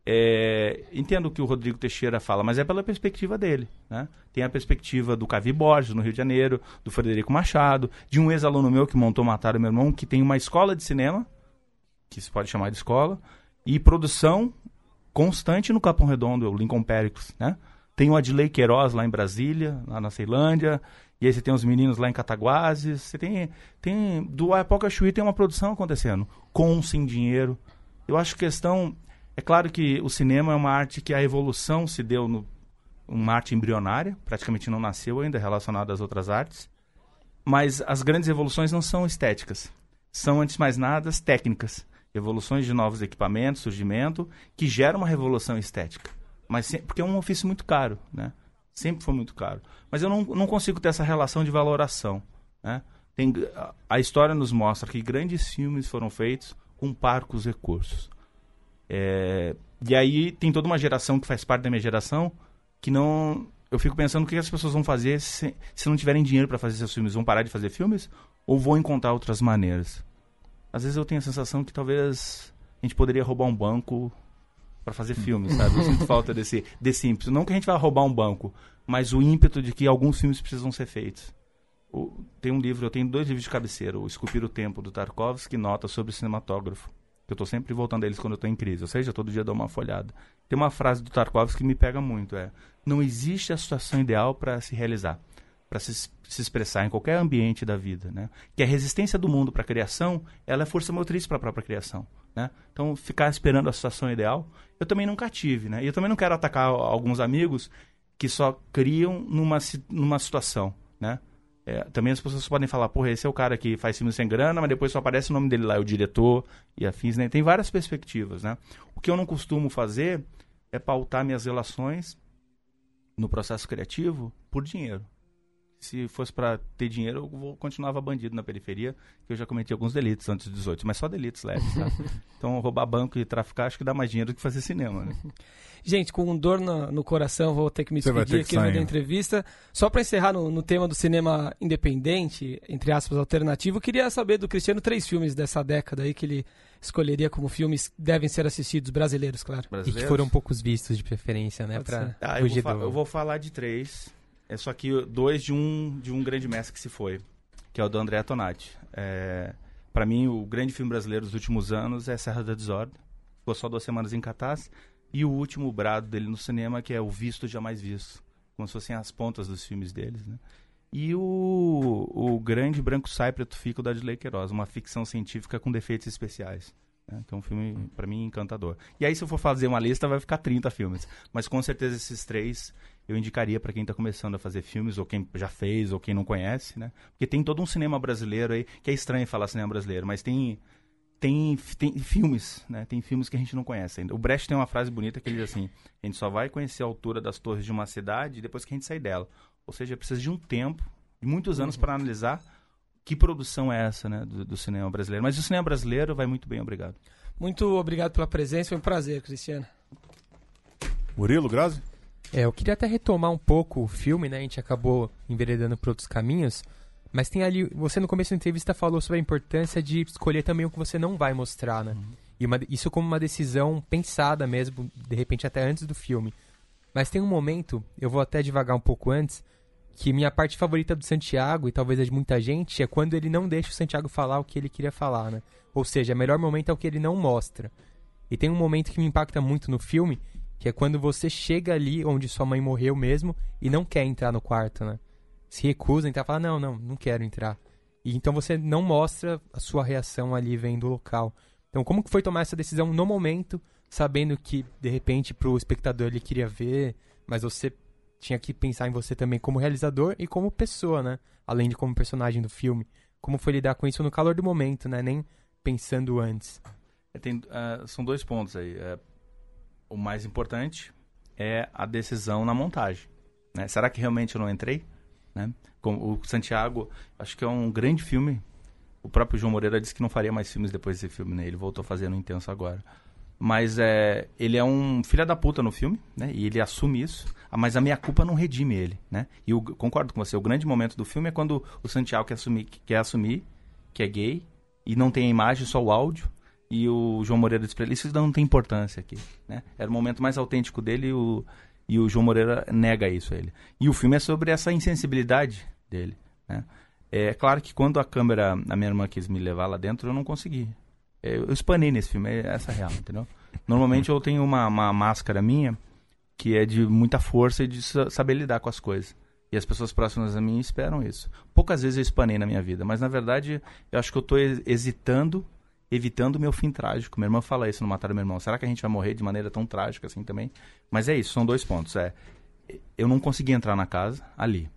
S6: É, entendo o que o Rodrigo Teixeira fala, mas é pela perspectiva dele. Né? Tem a perspectiva do Cavi Borges, no Rio de Janeiro, do Frederico Machado, de um ex-aluno meu que montou Mataram Meu Irmão, que tem uma escola de cinema, que se pode chamar de escola, e produção constante no Capão Redondo, o Lincoln Pericles. Né? Tem o Adley Queiroz lá em Brasília, lá na Ceilândia, e aí você tem os meninos lá em Cataguases, você tem, tem do Apoca Chuí tem uma produção acontecendo, com sem dinheiro. Eu acho que questão é claro que o cinema é uma arte que a evolução se deu no uma arte embrionária, praticamente não nasceu ainda relacionada às outras artes. Mas as grandes evoluções não são estéticas, são antes de mais nada técnicas, evoluções de novos equipamentos, surgimento que geram uma revolução estética. Mas porque é um ofício muito caro, né? Sempre foi muito caro. Mas eu não, não consigo ter essa relação de valoração, né? Tem, a história nos mostra que grandes filmes foram feitos com parcos recursos. É, e aí tem toda uma geração que faz parte da minha geração que não. Eu fico pensando o que as pessoas vão fazer se, se não tiverem dinheiro para fazer seus filmes. Vão parar de fazer filmes ou vão encontrar outras maneiras? Às vezes eu tenho a sensação que talvez a gente poderia roubar um banco para fazer filmes, sabe? Eu sinto falta desse, desse ímpeto. Não que a gente vá roubar um banco, mas o ímpeto de que alguns filmes precisam ser feitos. O, tem um livro, eu tenho dois livros de cabeceira, o Esculpir o Tempo, do Tarkovsky, que nota sobre o cinematógrafo eu estou sempre voltando a eles quando eu estou em crise. Ou seja, todo dia dou uma folhada. Tem uma frase do Tarkovsky que me pega muito: é não existe a situação ideal para se realizar, para se, se, expressar em qualquer ambiente da vida, né? Que a resistência do mundo para a criação, ela é força motriz para a própria criação, né? Então, ficar esperando a situação ideal, eu também nunca tive, né? E eu também não quero atacar alguns amigos que só criam numa, numa situação, né? É, também as pessoas podem falar, porra, esse é o cara que faz filme sem grana, mas depois só aparece o nome dele lá, é o diretor e afins, né? Tem várias perspectivas, né? O que eu não costumo fazer é pautar minhas relações no processo criativo por dinheiro se fosse para ter dinheiro, eu vou, continuava bandido na periferia, que eu já cometi alguns delitos antes dos 18, mas só delitos leves, tá? então, roubar banco e traficar, acho que dá mais dinheiro do que fazer cinema, né?
S2: Gente, com dor no, no coração, vou ter que me despedir aqui no da entrevista. Só para encerrar no, no, tema do cinema independente, entre aspas, alternativo, queria saber do Cristiano três filmes dessa década aí que ele escolheria como filmes que devem ser assistidos, brasileiros, claro.
S5: Brasileiros? E que foram poucos vistos de preferência, né?
S6: Pra ah, eu, vou eu vou falar de três é só que dois de um, de um grande mestre que se foi, que é o do André Tonati. É, para mim, o grande filme brasileiro dos últimos anos é Serra da Desordem. Ficou só duas semanas em cartaz. E o último brado dele no cinema, que é O Visto Jamais Visto. Como se fossem as pontas dos filmes deles, né? e o, o Grande Branco Sai Preto Fico da Adley Queiroz, uma ficção científica com defeitos especiais. Né? É um filme, para mim, encantador. E aí, se eu for fazer uma lista, vai ficar 30 filmes. Mas com certeza esses três eu indicaria para quem está começando a fazer filmes, ou quem já fez, ou quem não conhece, né? Porque tem todo um cinema brasileiro aí, que é estranho falar cinema brasileiro, mas tem tem, tem filmes, né? Tem filmes que a gente não conhece ainda. O Brecht tem uma frase bonita que ele diz assim: a gente só vai conhecer a altura das torres de uma cidade depois que a gente sair dela. Ou seja, precisa de um tempo, de muitos anos, uhum. para analisar que produção é essa, né, do, do, cinema brasileiro. Mas o cinema brasileiro vai muito bem, obrigado.
S2: Muito obrigado pela presença, foi um prazer, Cristiano.
S3: Murilo, Grazi?
S5: É, eu queria até retomar um pouco o filme, né? A gente acabou enveredando por outros caminhos. Mas tem ali, você no começo da entrevista falou sobre a importância de escolher também o que você não vai mostrar, né? Uhum. E uma, isso como uma decisão pensada mesmo, de repente até antes do filme. Mas tem um momento, eu vou até devagar um pouco antes, que minha parte favorita do Santiago, e talvez a de muita gente, é quando ele não deixa o Santiago falar o que ele queria falar, né? Ou seja, o melhor momento é o que ele não mostra. E tem um momento que me impacta muito no filme, que é quando você chega ali onde sua mãe morreu mesmo e não quer entrar no quarto, né? se recusa a entrar, fala, não, não, não quero entrar. E então você não mostra a sua reação ali vendo o local. Então, como que foi tomar essa decisão no momento, sabendo que, de repente, para o espectador ele queria ver, mas você tinha que pensar em você também como realizador e como pessoa, né? Além de como personagem do filme. Como foi lidar com isso no calor do momento, né? Nem pensando antes.
S6: É, tem, uh, são dois pontos aí. Uh, o mais importante é a decisão na montagem. Né? Será que realmente eu não entrei? Né? Como o Santiago, acho que é um grande filme. O próprio João Moreira disse que não faria mais filmes depois desse filme, né? Ele voltou fazendo Intenso agora. Mas é, ele é um filho da puta no filme, né? E ele assume isso. Ah, mas a minha culpa não redime ele, né? E eu concordo com você. O grande momento do filme é quando o Santiago quer assumir, quer assumir que é gay e não tem a imagem, só o áudio. E o João Moreira diz pra ele, isso não tem importância aqui, né? Era o momento mais autêntico dele e o, e o João Moreira nega isso a ele. E o filme é sobre essa insensibilidade dele. Né? É claro que quando a câmera, a minha irmã quis me levar lá dentro, eu não consegui. Eu espanei nesse filme, é essa real, entendeu? Normalmente eu tenho uma, uma máscara minha que é de muita força e de saber lidar com as coisas. E as pessoas próximas a mim esperam isso. Poucas vezes eu espanei na minha vida, mas na verdade eu acho que eu estou hesitando evitando o meu fim trágico. Minha irmã fala isso no Matar Meu Irmão. Será que a gente vai morrer de maneira tão trágica assim também? Mas é isso, são dois pontos. É, eu não consegui entrar na casa ali.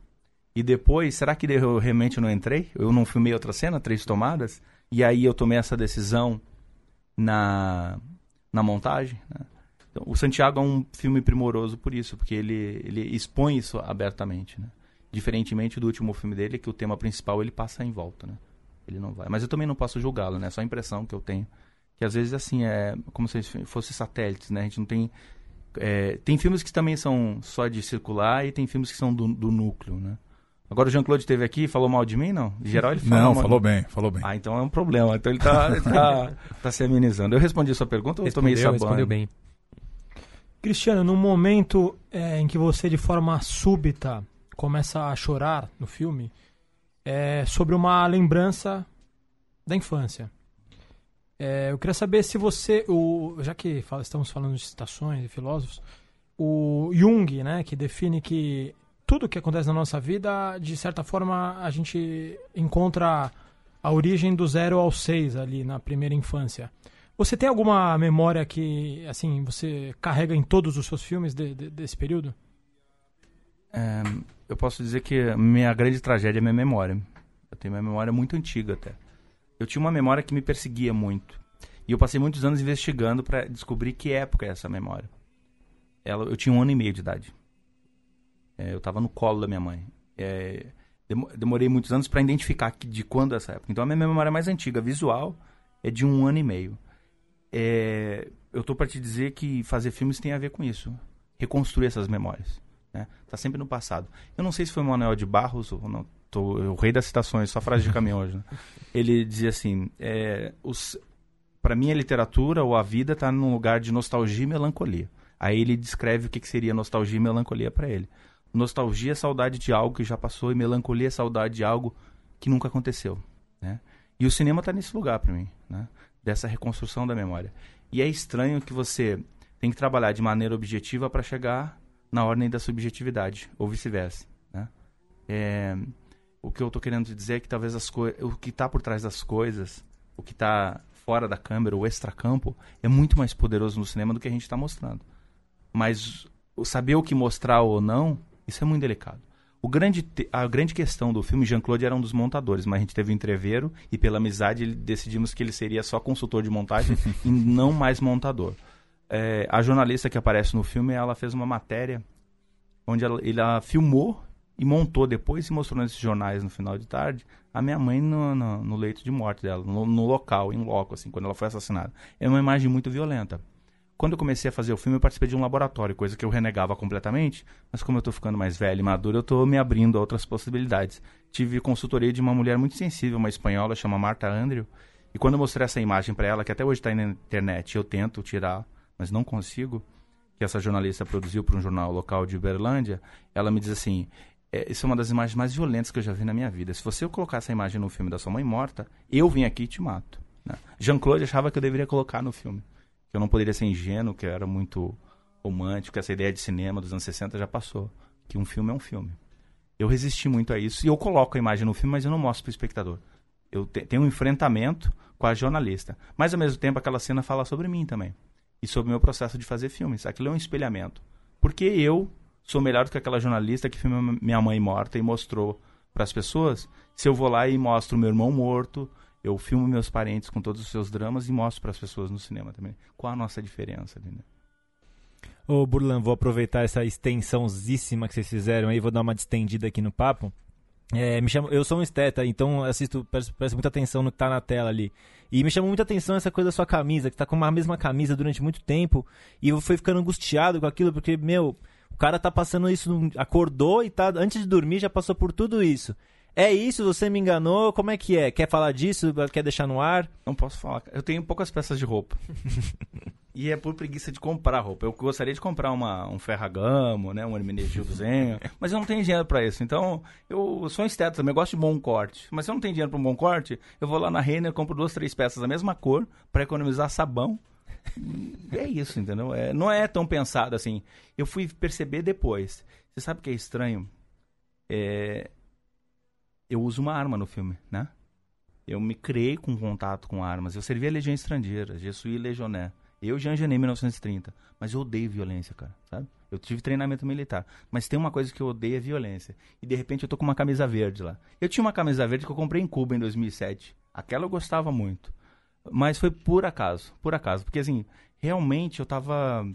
S6: E depois, será que eu realmente não entrei? Eu não filmei outra cena, três tomadas? E aí eu tomei essa decisão na, na montagem? Né? Então, o Santiago é um filme primoroso por isso, porque ele, ele expõe isso abertamente. Né? Diferentemente do último filme dele, que o tema principal ele passa em volta. Né? ele não vai. Mas eu também não posso julgá-lo, né? Só a impressão que eu tenho. Que às vezes, assim, é como se fosse satélites, né? A gente não tem... É, tem filmes que também são só de circular e tem filmes que são do, do núcleo, né? Agora o Jean-Claude esteve aqui e falou mal de mim, não? Em geral ele falou
S3: Não,
S6: mal
S3: falou bem, falou bem.
S6: Ah, então é um problema. Então ele tá, ele tá, tá se amenizando. Eu respondi a sua pergunta ou
S5: respondeu,
S6: tomei
S5: Respondeu bem.
S4: Cristiano, no momento é, em que você de forma súbita começa a chorar no filme, é sobre uma lembrança da infância. É, eu queria saber se você, o, já que fala, estamos falando de citações e filósofos, o Jung, né, que define que tudo que acontece na nossa vida, de certa forma, a gente encontra a origem do zero ao seis ali na primeira infância. Você tem alguma memória que, assim, você carrega em todos os seus filmes de, de, desse período?
S6: É, eu posso dizer que minha grande tragédia é minha memória. Eu tenho uma memória muito antiga até. Eu tinha uma memória que me perseguia muito. E eu passei muitos anos investigando para descobrir que época é essa memória. Ela, eu tinha um ano e meio de idade. É, eu estava no colo da minha mãe. É, demorei muitos anos para identificar de quando é essa época. Então a minha memória mais antiga, visual, é de um ano e meio. É, eu estou para te dizer que fazer filmes tem a ver com isso. Reconstruir essas memórias. Né? Tá sempre no passado. Eu não sei se foi Manuel de Barros ou não. Tô, o rei das citações, só frase de caminhão hoje. Né? Ele dizia assim: é, para mim a literatura ou a vida está num lugar de nostalgia e melancolia. Aí ele descreve o que, que seria nostalgia e melancolia para ele. Nostalgia é saudade de algo que já passou e melancolia é saudade de algo que nunca aconteceu. Né? E o cinema está nesse lugar para mim, né? Dessa reconstrução da memória. E é estranho que você tem que trabalhar de maneira objetiva para chegar na ordem da subjetividade, ou vice-versa. Né? É, o que eu tô querendo dizer é que talvez as o que está por trás das coisas, o que está fora da câmera, o extracampo, é muito mais poderoso no cinema do que a gente está mostrando. Mas saber o que mostrar ou não, isso é muito delicado. O grande, a grande questão do filme, Jean-Claude era um dos montadores, mas a gente teve um entreveiro e pela amizade decidimos que ele seria só consultor de montagem e não mais montador. É, a jornalista que aparece no filme, ela fez uma matéria onde ela, ela filmou e montou depois e mostrou nesses jornais no final de tarde a minha mãe no, no, no leito de morte dela, no, no, local, em loco, assim, quando ela foi assassinada. É uma imagem muito violenta. Quando eu comecei a fazer o filme, eu participei de um laboratório, coisa que eu renegava completamente, mas como eu estou ficando mais velho e maduro, eu estou me abrindo a outras possibilidades. Tive consultoria de uma mulher muito sensível, uma espanhola, chama Marta Andrew, e quando eu mostrei essa imagem para ela, que até hoje está na internet, eu tento tirar, mas não consigo, que essa jornalista produziu para um jornal local de Uberlândia, ela me diz assim: é, isso é uma das imagens mais violentas que eu já vi na minha vida. Se você colocar essa imagem no filme da sua mãe morta, eu vim aqui e te mato. Né? Jean-Claude achava que eu deveria colocar no filme. Que eu não poderia ser ingênuo, que eu era muito romântico, que essa ideia de cinema dos anos 60 já passou. Que um filme é um filme. Eu resisti muito a isso e eu coloco a imagem no filme, mas eu não mostro para o espectador. Eu te, tenho um enfrentamento com a jornalista. Mas ao mesmo tempo aquela cena fala sobre mim também. E sobre o meu processo de fazer filmes. Aquilo é um espelhamento. Porque eu sou melhor do que aquela jornalista que filmou minha mãe morta e mostrou para as pessoas. Se eu vou lá e mostro meu irmão morto, eu filmo meus parentes com todos os seus dramas e mostro para as pessoas no cinema também. Qual a nossa diferença ali, né?
S7: Ô Burlan, vou aproveitar essa extensãozíssima que vocês fizeram aí, vou dar uma distendida aqui no papo. É, me chamo, eu sou um esteta, então assisto, presto, presto muita atenção no que tá na tela ali. E me chamou muita atenção essa coisa da sua camisa, que tá com a mesma camisa durante muito tempo. E eu fui ficando angustiado com aquilo, porque, meu, o cara tá passando isso, acordou e tá antes de dormir já passou por tudo isso. É isso, você me enganou, como é que é? Quer falar disso? Quer deixar no ar?
S6: Não posso falar. Eu tenho poucas peças de roupa. e é por preguiça de comprar roupa. Eu gostaria de comprar uma, um Ferragamo, né, um Hermenegildo Zenho, mas eu não tenho dinheiro para isso. Então, eu sou um esteta também, eu gosto de bom corte. Mas se eu não tenho dinheiro para um bom corte, eu vou lá na Renner, compro duas, três peças da mesma cor para economizar sabão é isso, entendeu? É, não é tão pensado assim. Eu fui perceber depois. Você sabe o que é estranho? É, eu uso uma arma no filme, né? Eu me criei com contato com armas. Eu servi a Legião Estrangeira, Jesuí Legioné. Eu já engenei em 1930. Mas eu odeio violência, cara, sabe? Eu tive treinamento militar. Mas tem uma coisa que eu odeio é violência. E de repente eu tô com uma camisa verde lá. Eu tinha uma camisa verde que eu comprei em Cuba em 2007. Aquela eu gostava muito. Mas foi por acaso, por acaso. Porque, assim, realmente eu tava.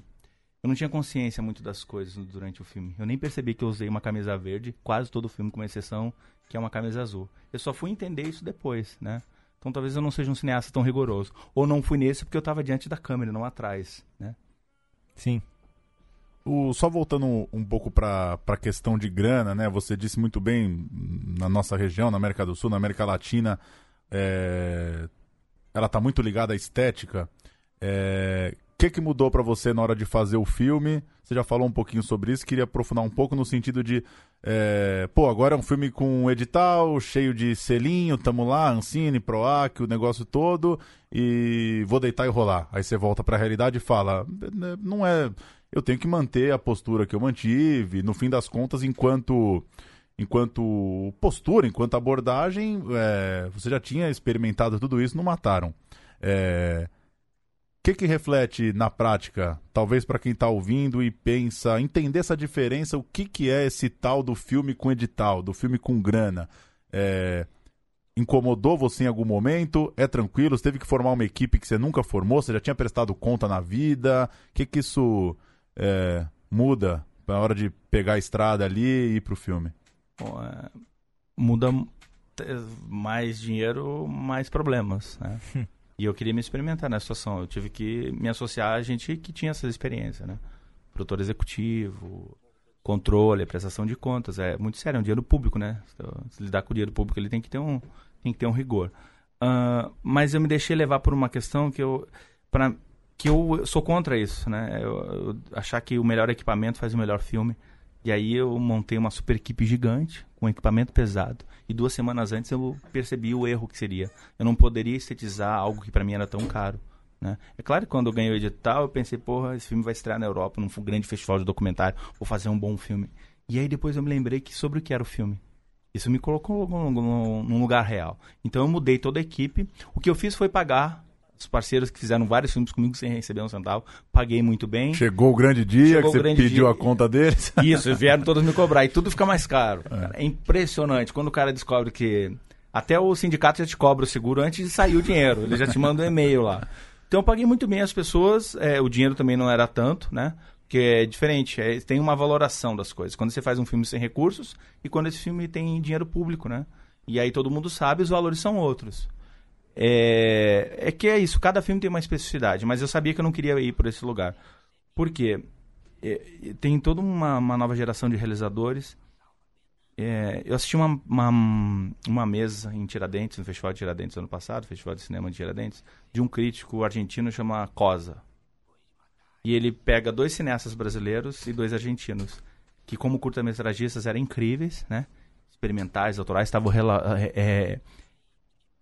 S6: Eu não tinha consciência muito das coisas durante o filme. Eu nem percebi que eu usei uma camisa verde, quase todo o filme, com exceção que é uma camisa azul. Eu só fui entender isso depois, né? Então talvez eu não seja um cineasta tão rigoroso. Ou não fui nesse porque eu estava diante da câmera, não atrás, né?
S7: Sim.
S3: O, só voltando um, pouco para a questão de grana, né? Você disse muito bem, na nossa região, na América do Sul, na América Latina, é, ela está muito ligada à estética. É, que, que mudou para você na hora de fazer o filme? Você já falou um pouquinho sobre isso, queria aprofundar um pouco no sentido de, é, pô, agora é um filme com edital, cheio de selinho, tamo lá, Ancine, Proac, o negócio todo, e vou deitar e rolar. Aí você volta para a realidade e fala, não é, eu tenho que manter a postura que eu mantive, no fim das contas, enquanto enquanto postura, enquanto abordagem, é, você já tinha experimentado tudo isso, não mataram. É, que, que reflete na prática, talvez para quem está ouvindo e pensa, entender essa diferença, o que, que é esse tal do filme com edital, do filme com grana? É, incomodou você em algum momento? É tranquilo? Você teve que formar uma equipe que você nunca formou? Você já tinha prestado conta na vida? O que, que isso é, muda na hora de pegar a estrada ali e ir para o filme?
S6: Bom, é, muda mais dinheiro, mais problemas, né? e eu queria me experimentar nessa situação. Eu tive que me associar a gente que tinha essa experiência, né? Produtor executivo, controle, prestação de contas. É muito sério, é um dinheiro público, né? Se lidar com o dinheiro público, ele tem que ter um, tem que ter um rigor. Uh, mas eu me deixei levar por uma questão que eu, pra, que eu sou contra isso, né? Eu, eu achar que o melhor equipamento faz o melhor filme. E aí eu montei uma super equipe gigante, com equipamento pesado. E duas semanas antes eu percebi o erro que seria. Eu não poderia estetizar algo que para mim era tão caro. Né? É claro que quando eu ganhei o edital, eu pensei, porra, esse filme vai estrear na Europa, num grande festival de documentário, vou fazer um bom filme. E aí depois eu me lembrei que sobre o que era o filme. Isso me colocou num lugar real. Então eu mudei toda a equipe. O que eu fiz foi pagar os parceiros que fizeram vários filmes comigo sem receber um centavo. Paguei muito bem.
S3: Chegou o grande dia Chegou que você pediu dia. a conta deles.
S6: Isso, vieram todos me cobrar. E tudo fica mais caro. É. é impressionante. Quando o cara descobre que. Até o sindicato já te cobra o seguro antes de sair o dinheiro. Ele já te manda um e-mail lá. Então eu paguei muito bem as pessoas. É, o dinheiro também não era tanto, né? que é diferente, é, tem uma valoração das coisas. Quando você faz um filme sem recursos e quando esse filme tem dinheiro público, né? E aí todo mundo sabe, os valores são outros. É, é que é isso, cada filme tem uma especificidade, mas eu sabia que eu não queria ir por esse lugar. Por quê? É, tem toda uma, uma, nova geração de realizadores. É, eu assisti uma, uma, uma, mesa em Tiradentes, no Festival de Tiradentes ano passado, Festival de Cinema de Tiradentes, de um crítico argentino chamado Cosa. E ele pega dois cineastas brasileiros e dois argentinos, que como curta-metragistas eram incríveis, né? experimentais, autorais, estavam é,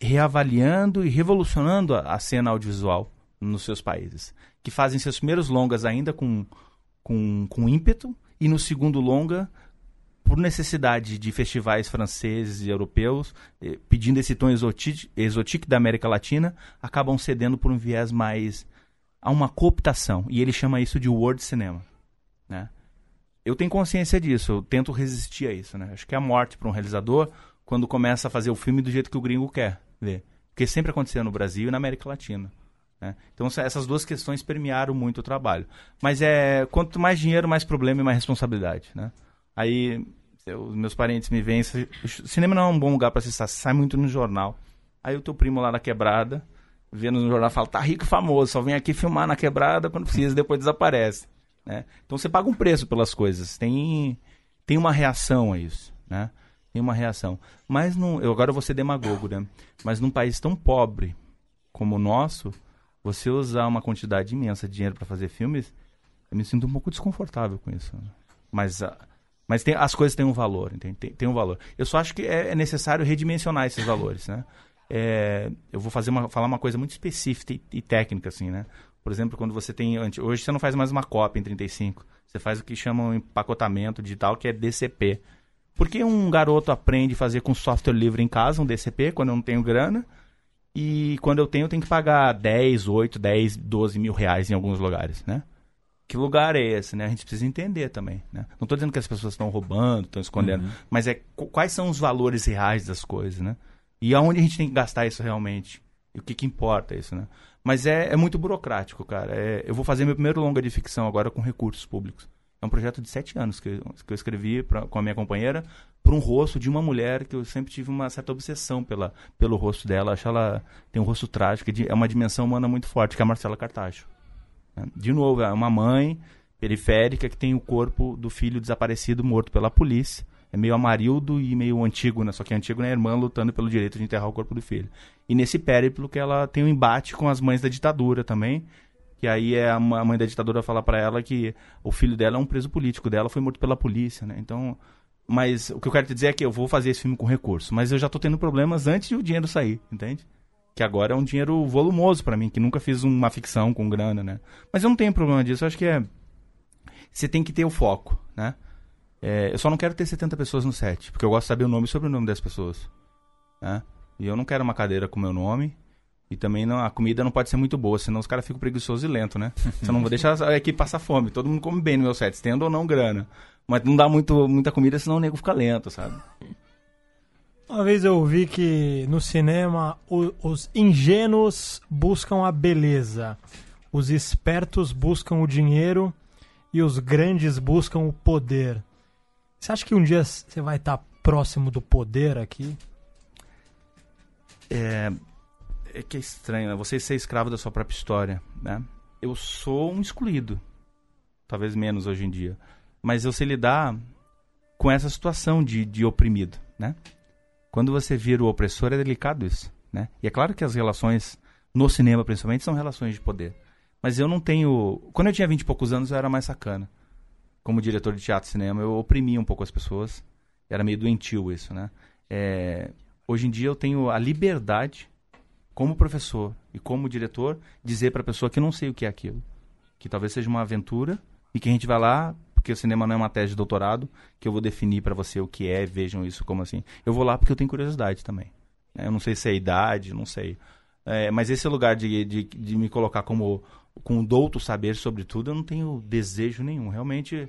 S6: reavaliando e revolucionando a, a, cena audiovisual nos seus países. Que fazem seus primeiros longas ainda com, com, com ímpeto, e no segundo longa, por necessidade de festivais franceses e europeus, eh, pedindo esse tom exotique, da América Latina, acabam cedendo por um viés mais a uma cooptação. E ele chama isso de world cinema. Né? Eu tenho consciência disso, eu tento resistir a isso. Né? Acho que é a morte para um realizador quando começa a fazer o filme do jeito que o gringo quer ver. Porque sempre aconteceu no Brasil e na América Latina. Né? Então essas duas questões permearam muito o trabalho. Mas é quanto mais dinheiro, mais problema e mais responsabilidade. Né? Aí os meus parentes me veem. Cinema não é um bom lugar para assistir, sai muito no jornal. Aí o teu primo lá na quebrada vendo no jornal fala, tá rico e famoso, só vem aqui filmar na quebrada quando precisa depois desaparece. Né? Então você paga um preço pelas coisas. Tem, tem uma reação a isso. Né? Uma reação. Mas não, eu agora vou ser demagogo, né? Mas num país tão pobre como o nosso, você usar uma quantidade imensa de dinheiro para fazer filmes, eu me sinto um pouco desconfortável com isso. Né? Mas, ah, mas tem, as coisas têm um valor, tem, tem um valor. Eu só acho que é, é necessário redimensionar esses valores, né? é, eu vou fazer uma, falar uma coisa muito específica e, e, técnica, assim, né? Por exemplo, quando você tem. Hoje você não faz mais uma cópia em 35. Você faz o que chamam de empacotamento digital, que é DCP. Por que um garoto aprende a fazer com software livre em casa, um DCP, quando eu não tenho grana? E quando eu tenho, eu tenho que pagar 10, 8, 10, 12 mil reais em alguns lugares, né? Que lugar é esse, né? A gente precisa entender também, né? Não estou dizendo que as pessoas estão roubando, estão escondendo, uhum. mas é quais são os valores reais das coisas, né? E aonde a gente tem que gastar isso realmente? E o que, que importa isso, né? Mas é, é muito burocrático, cara. É, eu vou fazer meu primeiro longa de ficção agora com recursos públicos. É um projeto de sete anos que, eu, que eu escrevi pra, com a minha companheira para um rosto de uma mulher que eu sempre tive uma certa obsessão pela, pelo rosto dela. Acho ela tem um rosto trágico, é uma dimensão humana muito forte, que é a Marcela Cartacho. Né? De novo, é uma mãe periférica que tem o corpo do filho desaparecido, morto pela polícia é meio Amarildo e meio antigo, né? Só que antigo é a irmã lutando pelo direito de enterrar o corpo do filho. E nesse périplo que ela tem um embate com as mães da ditadura também. Que aí é a mãe da ditadura falar para ela que o filho dela é um preso político dela, foi morto pela polícia, né? Então, mas o que eu quero te dizer é que eu vou fazer esse filme com recurso, mas eu já tô tendo problemas antes de o dinheiro sair, entende? Que agora é um dinheiro volumoso para mim, que nunca fiz uma ficção com grana, né? Mas eu não tenho problema disso, eu acho que é você tem que ter o foco, né? É, eu só não quero ter 70 pessoas no set, porque eu gosto de saber o nome e sobrenome das pessoas. Né? E eu não quero uma cadeira com meu nome. E também não, a comida não pode ser muito boa, senão os caras ficam preguiçosos e lentos, né? Você não vou deixar a equipe passar fome. Todo mundo come bem no meu set, tendo ou não grana. Mas não dá muito, muita comida, senão o nego fica lento, sabe?
S4: Uma vez eu ouvi que no cinema o, os ingênuos buscam a beleza, os espertos buscam o dinheiro e os grandes buscam o poder. Você acha que um dia você vai estar próximo do poder aqui?
S6: É, é que é estranho, né? Você ser escravo da sua própria história, né? Eu sou um excluído. Talvez menos hoje em dia. Mas eu sei lidar com essa situação de, de oprimido, né? Quando você vira o opressor, é delicado isso, né? E é claro que as relações, no cinema principalmente, são relações de poder. Mas eu não tenho... Quando eu tinha 20 e poucos anos, eu era mais sacana como diretor de teatro e cinema, eu oprimia um pouco as pessoas. Era meio doentio isso, né? É, hoje em dia eu tenho a liberdade, como professor e como diretor, dizer para a pessoa que não sei o que é aquilo. Que talvez seja uma aventura e que a gente vai lá porque o cinema não é uma tese de doutorado que eu vou definir para você o que é, vejam isso como assim. Eu vou lá porque eu tenho curiosidade também. Né? Eu não sei se é idade, não sei. É, mas esse lugar de, de, de me colocar como com douto saber sobre tudo, eu não tenho desejo nenhum. Realmente,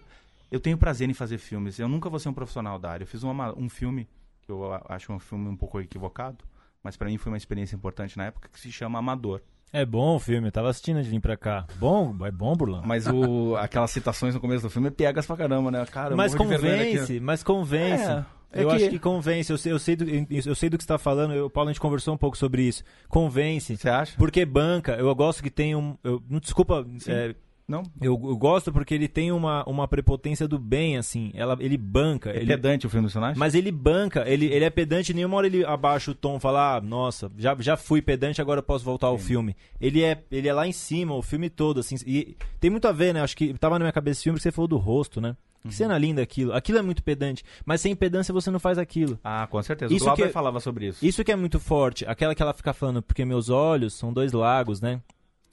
S6: eu tenho prazer em fazer filmes. Eu nunca vou ser um profissional da área. Eu fiz uma, um filme, que eu acho um filme um pouco equivocado, mas para mim foi uma experiência importante na época, que se chama Amador.
S7: É bom o filme, eu tava assistindo de vir pra cá. Bom, é bom, Burlão.
S6: Mas o, aquelas citações no começo do filme é piegas pra caramba, né? Cara,
S7: mas convence, mas convence. É, é eu que... acho que convence. Eu sei, eu, sei do, eu sei do que você tá falando. Eu, Paulo, a gente conversou um pouco sobre isso. Convence.
S6: Você acha?
S7: Porque banca. Eu gosto que tem um. Eu, desculpa. É,
S6: não?
S7: Eu, eu, gosto porque ele tem uma, uma prepotência do bem, assim. Ela, ele banca.
S6: É
S7: ele,
S6: pedante o filme do personagem?
S7: Mas ele banca, ele, ele é pedante, nenhuma hora ele abaixa o tom e fala, ah, nossa, já, já fui pedante, agora posso voltar Sim. ao filme. Ele é, ele é lá em cima, o filme todo, assim. E tem muito a ver, né? Acho que tava na minha cabeça esse filme que você falou do rosto, né? Que cena uhum. linda aquilo. Aquilo é muito pedante. Mas sem pedância você não faz aquilo.
S6: Ah, com certeza. Isso o Glauber que, falava sobre isso.
S7: Isso que é muito forte. Aquela que ela fica falando, porque meus olhos são dois lagos, né?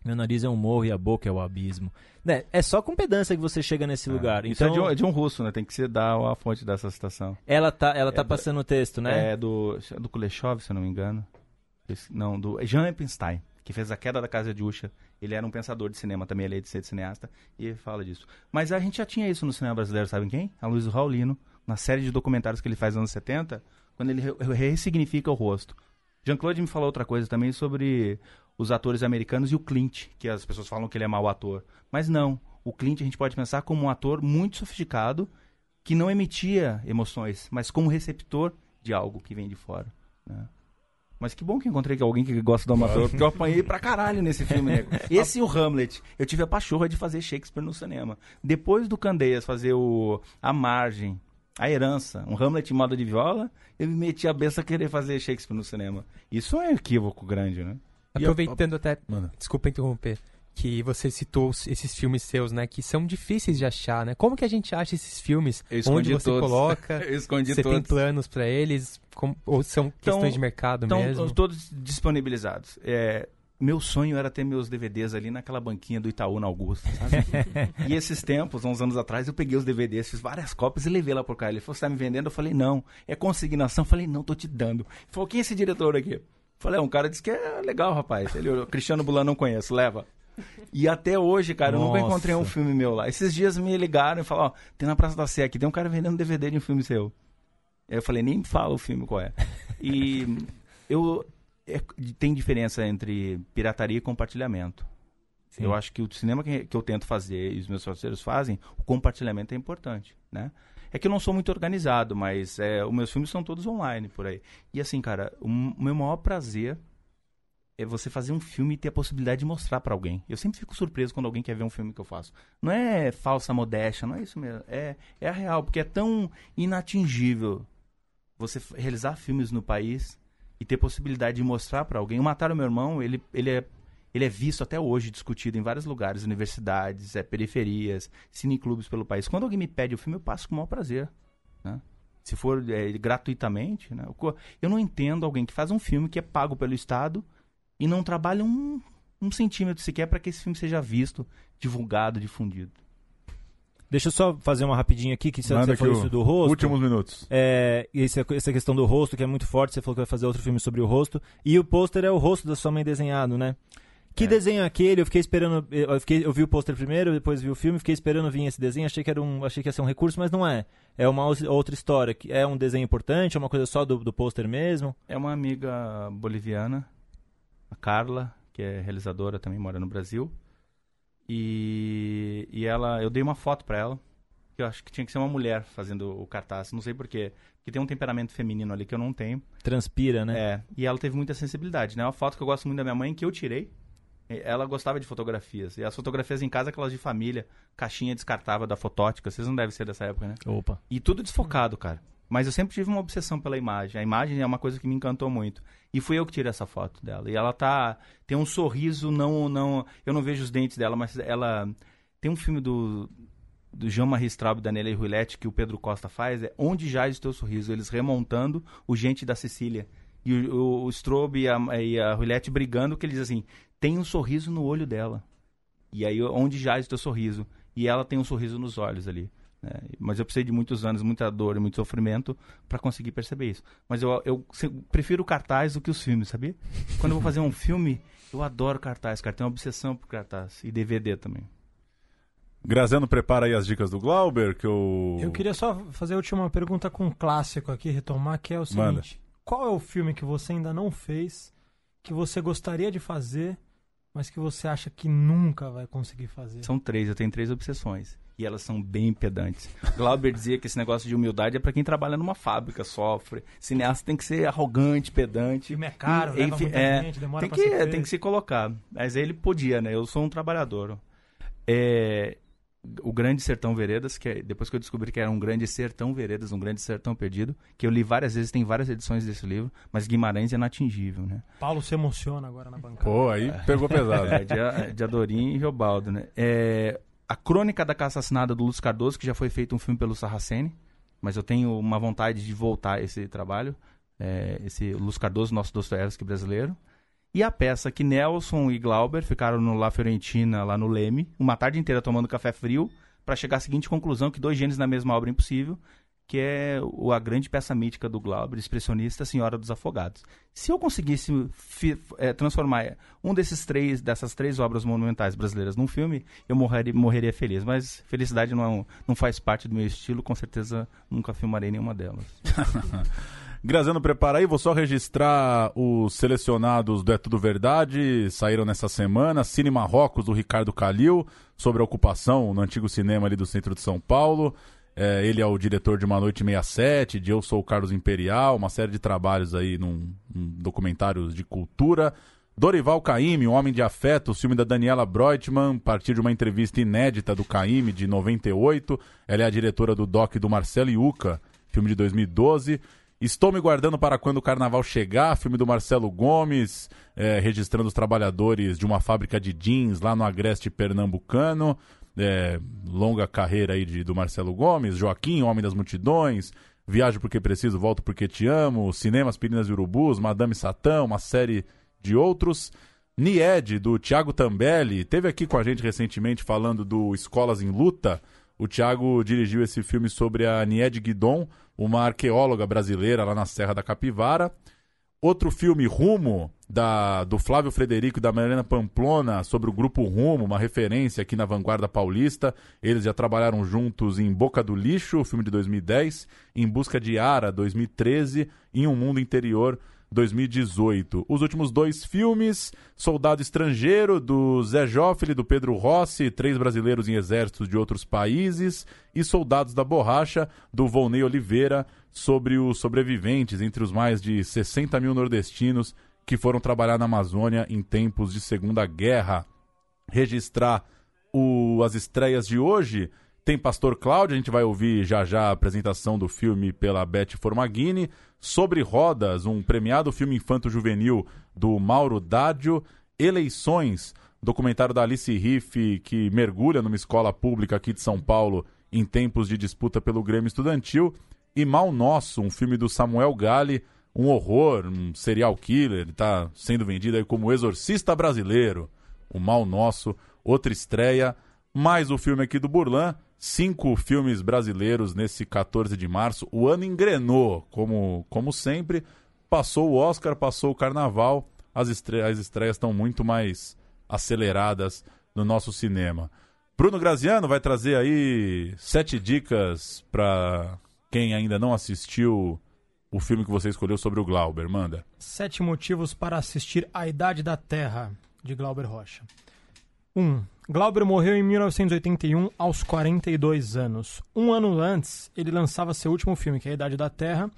S7: Meu nariz é um morro e a boca é o abismo. Né? É só com pedância que você chega nesse é. lugar.
S6: Isso
S7: então,
S6: é de, um, é de, um, russo, né? Tem que se dar a fonte dessa citação.
S7: Ela tá, ela tá é passando o texto, né?
S6: É do, do Kuleshov, se eu não me engano. Não, do Jean Epstein, que fez A Queda da Casa de Usha. Ele era um pensador de cinema também, ele é de ser cineasta, e ele fala disso. Mas a gente já tinha isso no cinema brasileiro, sabem quem? A Luiz Raulino, na série de documentários que ele faz nos anos 70, quando ele ressignifica o rosto. Jean-Claude me falou outra coisa também sobre os atores americanos e o Clint, que as pessoas falam que ele é mau ator. Mas não, o Clint a gente pode pensar como um ator muito sofisticado que não emitia emoções, mas como receptor de algo que vem de fora. Né? Mas que bom que encontrei alguém que gosta do amador, porque eu apanhei pra caralho nesse filme, nego. Esse e o Hamlet. Eu tive a pachorra de fazer Shakespeare no cinema. Depois do Candeias fazer o A Margem, A Herança, um Hamlet em moda de viola, eu me meti a beça a querer fazer Shakespeare no cinema. Isso é um equívoco grande, né?
S5: Aproveitando até. Mano. Desculpa interromper. Que você citou esses filmes seus, né? Que são difíceis de achar, né? Como que a gente acha esses filmes? Onde você
S6: todos.
S5: coloca?
S6: Eu escondi
S5: você
S6: todos.
S5: tem planos para eles? Como, ou são questões então, de mercado
S6: então,
S5: mesmo?
S6: Estão todos disponibilizados. É, meu sonho era ter meus DVDs ali naquela banquinha do Itaú na Augusta, sabe? e esses tempos, uns anos atrás, eu peguei os DVDs, fiz várias cópias e levei lá pro cara. Ele falou, você tá me vendendo? Eu falei, não. É consignação? Eu falei, não, tô te dando. Ele falou, quem é esse diretor aqui? Falei, é, um cara disse que é legal, rapaz. Ele, Cristiano Bulan não conheço, leva. E até hoje, cara, Nossa. eu nunca encontrei um filme meu lá. Esses dias me ligaram e falaram, ó, tem na Praça da Sé aqui, tem um cara vendendo DVD de um filme seu. Aí eu falei, nem fala o filme qual é. E eu é, tem diferença entre pirataria e compartilhamento. Sim. Eu acho que o cinema que, que eu tento fazer e os meus parceiros fazem, o compartilhamento é importante, né? É que eu não sou muito organizado, mas é, os meus filmes são todos online por aí. E assim, cara, o meu maior prazer é você fazer um filme e ter a possibilidade de mostrar para alguém. Eu sempre fico surpreso quando alguém quer ver um filme que eu faço. Não é falsa modéstia, não é isso mesmo. É, é a real, porque é tão inatingível você realizar filmes no país e ter possibilidade de mostrar para alguém. O Matar o Meu Irmão, ele, ele é ele é visto até hoje, discutido em vários lugares, universidades, é, periferias, cineclubes pelo país. Quando alguém me pede o filme, eu passo com o maior prazer. Né? Se for é, gratuitamente. Né? Eu não entendo alguém que faz um filme que é pago pelo Estado e não trabalha um, um centímetro sequer para que esse filme seja visto, divulgado, difundido.
S7: Deixa eu só fazer uma rapidinha aqui, que você, você falou isso do rosto.
S3: Últimos minutos.
S7: É, essa, essa questão do rosto, que é muito forte, você falou que vai fazer outro filme sobre o rosto. E o pôster é o rosto da sua mãe desenhado, né? Que é. desenho é aquele? Eu fiquei esperando. Eu, fiquei, eu vi o pôster primeiro, depois vi o filme, fiquei esperando vir esse desenho. Achei que, era um, achei que ia ser um recurso, mas não é. É uma outra história. É um desenho importante? É uma coisa só do, do pôster mesmo?
S6: É uma amiga boliviana, a Carla, que é realizadora, também mora no Brasil. E, e ela, eu dei uma foto para ela. Que eu acho que tinha que ser uma mulher fazendo o cartaz. Não sei porquê. Porque tem um temperamento feminino ali que eu não tenho.
S7: Transpira, né?
S6: É. E ela teve muita sensibilidade, né? É uma foto que eu gosto muito da minha mãe, que eu tirei ela gostava de fotografias. E as fotografias em casa, aquelas de família, caixinha descartável da fotótica. Vocês não devem ser dessa época, né?
S7: Opa.
S6: E tudo desfocado, cara. Mas eu sempre tive uma obsessão pela imagem. A imagem é uma coisa que me encantou muito. E fui eu que tirei essa foto dela. E ela tá. Tem um sorriso, não. não Eu não vejo os dentes dela, mas ela. Tem um filme do. Do Jean-Marie Straub e Daniela Ruillet que o Pedro Costa faz, é Onde Jaz o Teu Sorriso? Eles remontando o Gente da Sicília. E o, o, o Strobe e a, e a Ruillet brigando, que eles assim, tem um sorriso no olho dela. E aí, onde jaz o teu sorriso? E ela tem um sorriso nos olhos ali. Né? Mas eu precisei de muitos anos, muita dor e muito sofrimento para conseguir perceber isso. Mas eu, eu prefiro o cartaz do que os filmes, sabia? Quando eu vou fazer um filme, eu adoro cartaz, cara. Tenho uma obsessão por cartaz. E DVD também.
S3: Graziano, prepara aí as dicas do Glauber, que eu...
S4: Eu queria só fazer a última pergunta com um clássico aqui, retomar, que é o seguinte. Manda. Qual é o filme que você ainda não fez, que você gostaria de fazer, mas que você acha que nunca vai conseguir fazer?
S6: São três, eu tenho três obsessões. E elas são bem pedantes. Glauber dizia que esse negócio de humildade é para quem trabalha numa fábrica, sofre. Cineasta tem que ser arrogante, pedante.
S4: Filme é caro, e, enfim, é, gente, demora
S6: tem que, tem que se colocar. Mas ele podia, né? Eu sou um trabalhador. É, o Grande Sertão Veredas, que é, depois que eu descobri que era um Grande Sertão Veredas, um Grande Sertão Perdido, que eu li várias vezes, tem várias edições desse livro, mas Guimarães é inatingível, né?
S4: Paulo se emociona agora na bancada.
S3: Pô, aí pegou pesado.
S6: É, de, de Adorim e Robaldo, né? É, a Crônica da Caça Assassinada do Lúcio Cardoso, que já foi feito um filme pelo Sarracene, mas eu tenho uma vontade de voltar esse trabalho, é, esse Lúcio Cardoso, nosso Dostoiévski brasileiro. E a peça que Nelson e Glauber ficaram no La Fiorentina, lá no Leme, uma tarde inteira tomando café frio, para chegar à seguinte conclusão, que dois gênios na mesma obra é impossível, que é a grande peça mítica do Glauber, expressionista, Senhora dos Afogados. Se eu conseguisse é, transformar um desses três, dessas três obras monumentais brasileiras num filme, eu morreria, morreria feliz. Mas felicidade não, é não faz parte do meu estilo, com certeza nunca filmarei nenhuma delas.
S3: Graziano, prepara aí, vou só registrar os selecionados do É Tudo Verdade, saíram nessa semana, Cine Marrocos, do Ricardo Calil, sobre a ocupação no antigo cinema ali do centro de São Paulo. É, ele é o diretor de Uma Noite 67, de Eu Sou o Carlos Imperial, uma série de trabalhos aí num, num documentários de cultura. Dorival Caymmi, O Homem de Afeto, o filme da Daniela Breutmann, a partir de uma entrevista inédita do Caymmi, de 98. Ela é a diretora do doc do Marcelo Iuca, filme de 2012. Estou me guardando para quando o carnaval chegar, filme do Marcelo Gomes, é, registrando os trabalhadores de uma fábrica de jeans lá no Agreste Pernambucano. É, longa carreira aí de, do Marcelo Gomes, Joaquim, Homem das Multidões, Viajo Porque Preciso, Volto Porque Te Amo, Cinemas Pirinas e Urubus, Madame Satã, uma série de outros. Nied, do Thiago Tambelli, teve aqui com a gente recentemente falando do Escolas em Luta. O Thiago dirigiu esse filme sobre a Nied Guidon, uma arqueóloga brasileira lá na Serra da Capivara. Outro filme, Rumo, da, do Flávio Frederico e da Mariana Pamplona, sobre o grupo Rumo, uma referência aqui na vanguarda paulista. Eles já trabalharam juntos em Boca do Lixo, filme de 2010, Em Busca de Ara, 2013, e Um Mundo Interior, 2018. Os últimos dois filmes, Soldado Estrangeiro, do Zé Joffre, do Pedro Rossi, três brasileiros em exércitos de outros países, e Soldados da Borracha, do Volney Oliveira, sobre os sobreviventes entre os mais de 60 mil nordestinos que foram trabalhar na Amazônia em tempos de Segunda Guerra. Registrar o, as estreias de hoje. Tem Pastor Cláudio, a gente vai ouvir já já a apresentação do filme pela Beth Formaghini. Sobre Rodas, um premiado filme infanto-juvenil do Mauro Dádio. Eleições, documentário da Alice Riff, que mergulha numa escola pública aqui de São Paulo em tempos de disputa pelo Grêmio Estudantil e Mal Nosso, um filme do Samuel Gali, um horror, um serial killer, ele está sendo vendido aí como exorcista brasileiro. O Mal Nosso, outra estreia, mais o filme aqui do Burlan, cinco filmes brasileiros nesse 14 de março. O ano engrenou, como, como sempre. Passou o Oscar, passou o Carnaval, as, estre as estreias estão muito mais aceleradas no nosso cinema. Bruno Graziano vai trazer aí sete dicas para quem ainda não assistiu o filme que você escolheu sobre o Glauber. Manda.
S4: Sete motivos para assistir A Idade da Terra, de Glauber Rocha. 1. Um, Glauber morreu em 1981 aos 42 anos. Um ano antes, ele lançava seu último filme, que é A Idade da Terra,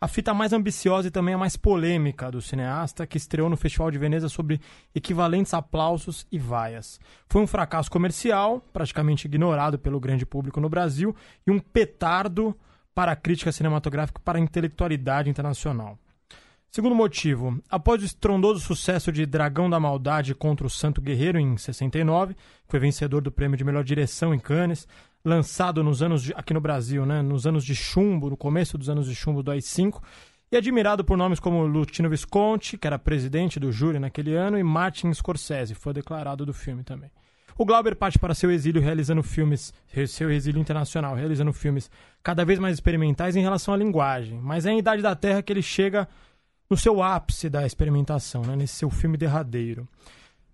S4: a fita mais ambiciosa e também a mais polêmica do cineasta, que estreou no Festival de Veneza sobre equivalentes aplausos e vaias. Foi um fracasso comercial, praticamente ignorado pelo grande público no Brasil, e um petardo para a crítica cinematográfica para a intelectualidade internacional. Segundo motivo, após o estrondoso sucesso de Dragão da Maldade contra o Santo Guerreiro em 69, foi vencedor do prêmio de melhor direção em Cannes, lançado nos anos de, aqui no Brasil, né, nos anos de chumbo, no começo dos anos de chumbo do AI-5, e admirado por nomes como Lutino Visconti, que era presidente do júri naquele ano, e Martin Scorsese, foi declarado do filme também. O Glauber parte para seu exílio realizando filmes, seu exílio internacional, realizando filmes cada vez mais experimentais em relação à linguagem. Mas é em Idade da Terra que ele chega no seu ápice da experimentação, né, nesse seu filme derradeiro.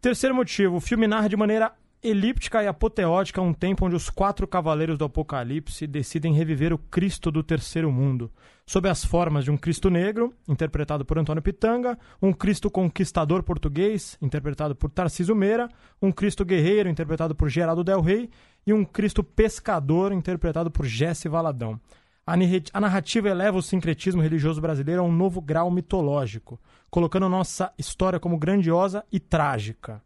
S4: Terceiro motivo, o filme narra de maneira elíptica e apoteótica um tempo onde os quatro cavaleiros do Apocalipse decidem reviver o Cristo do terceiro mundo, sob as formas de um Cristo negro, interpretado por Antônio Pitanga, um Cristo conquistador português, interpretado por Tarcísio Meira, um Cristo guerreiro, interpretado por Geraldo Del Rey, e um Cristo pescador, interpretado por Jesse Valadão. A narrativa eleva o sincretismo religioso brasileiro a um novo grau mitológico, colocando nossa história como grandiosa e trágica.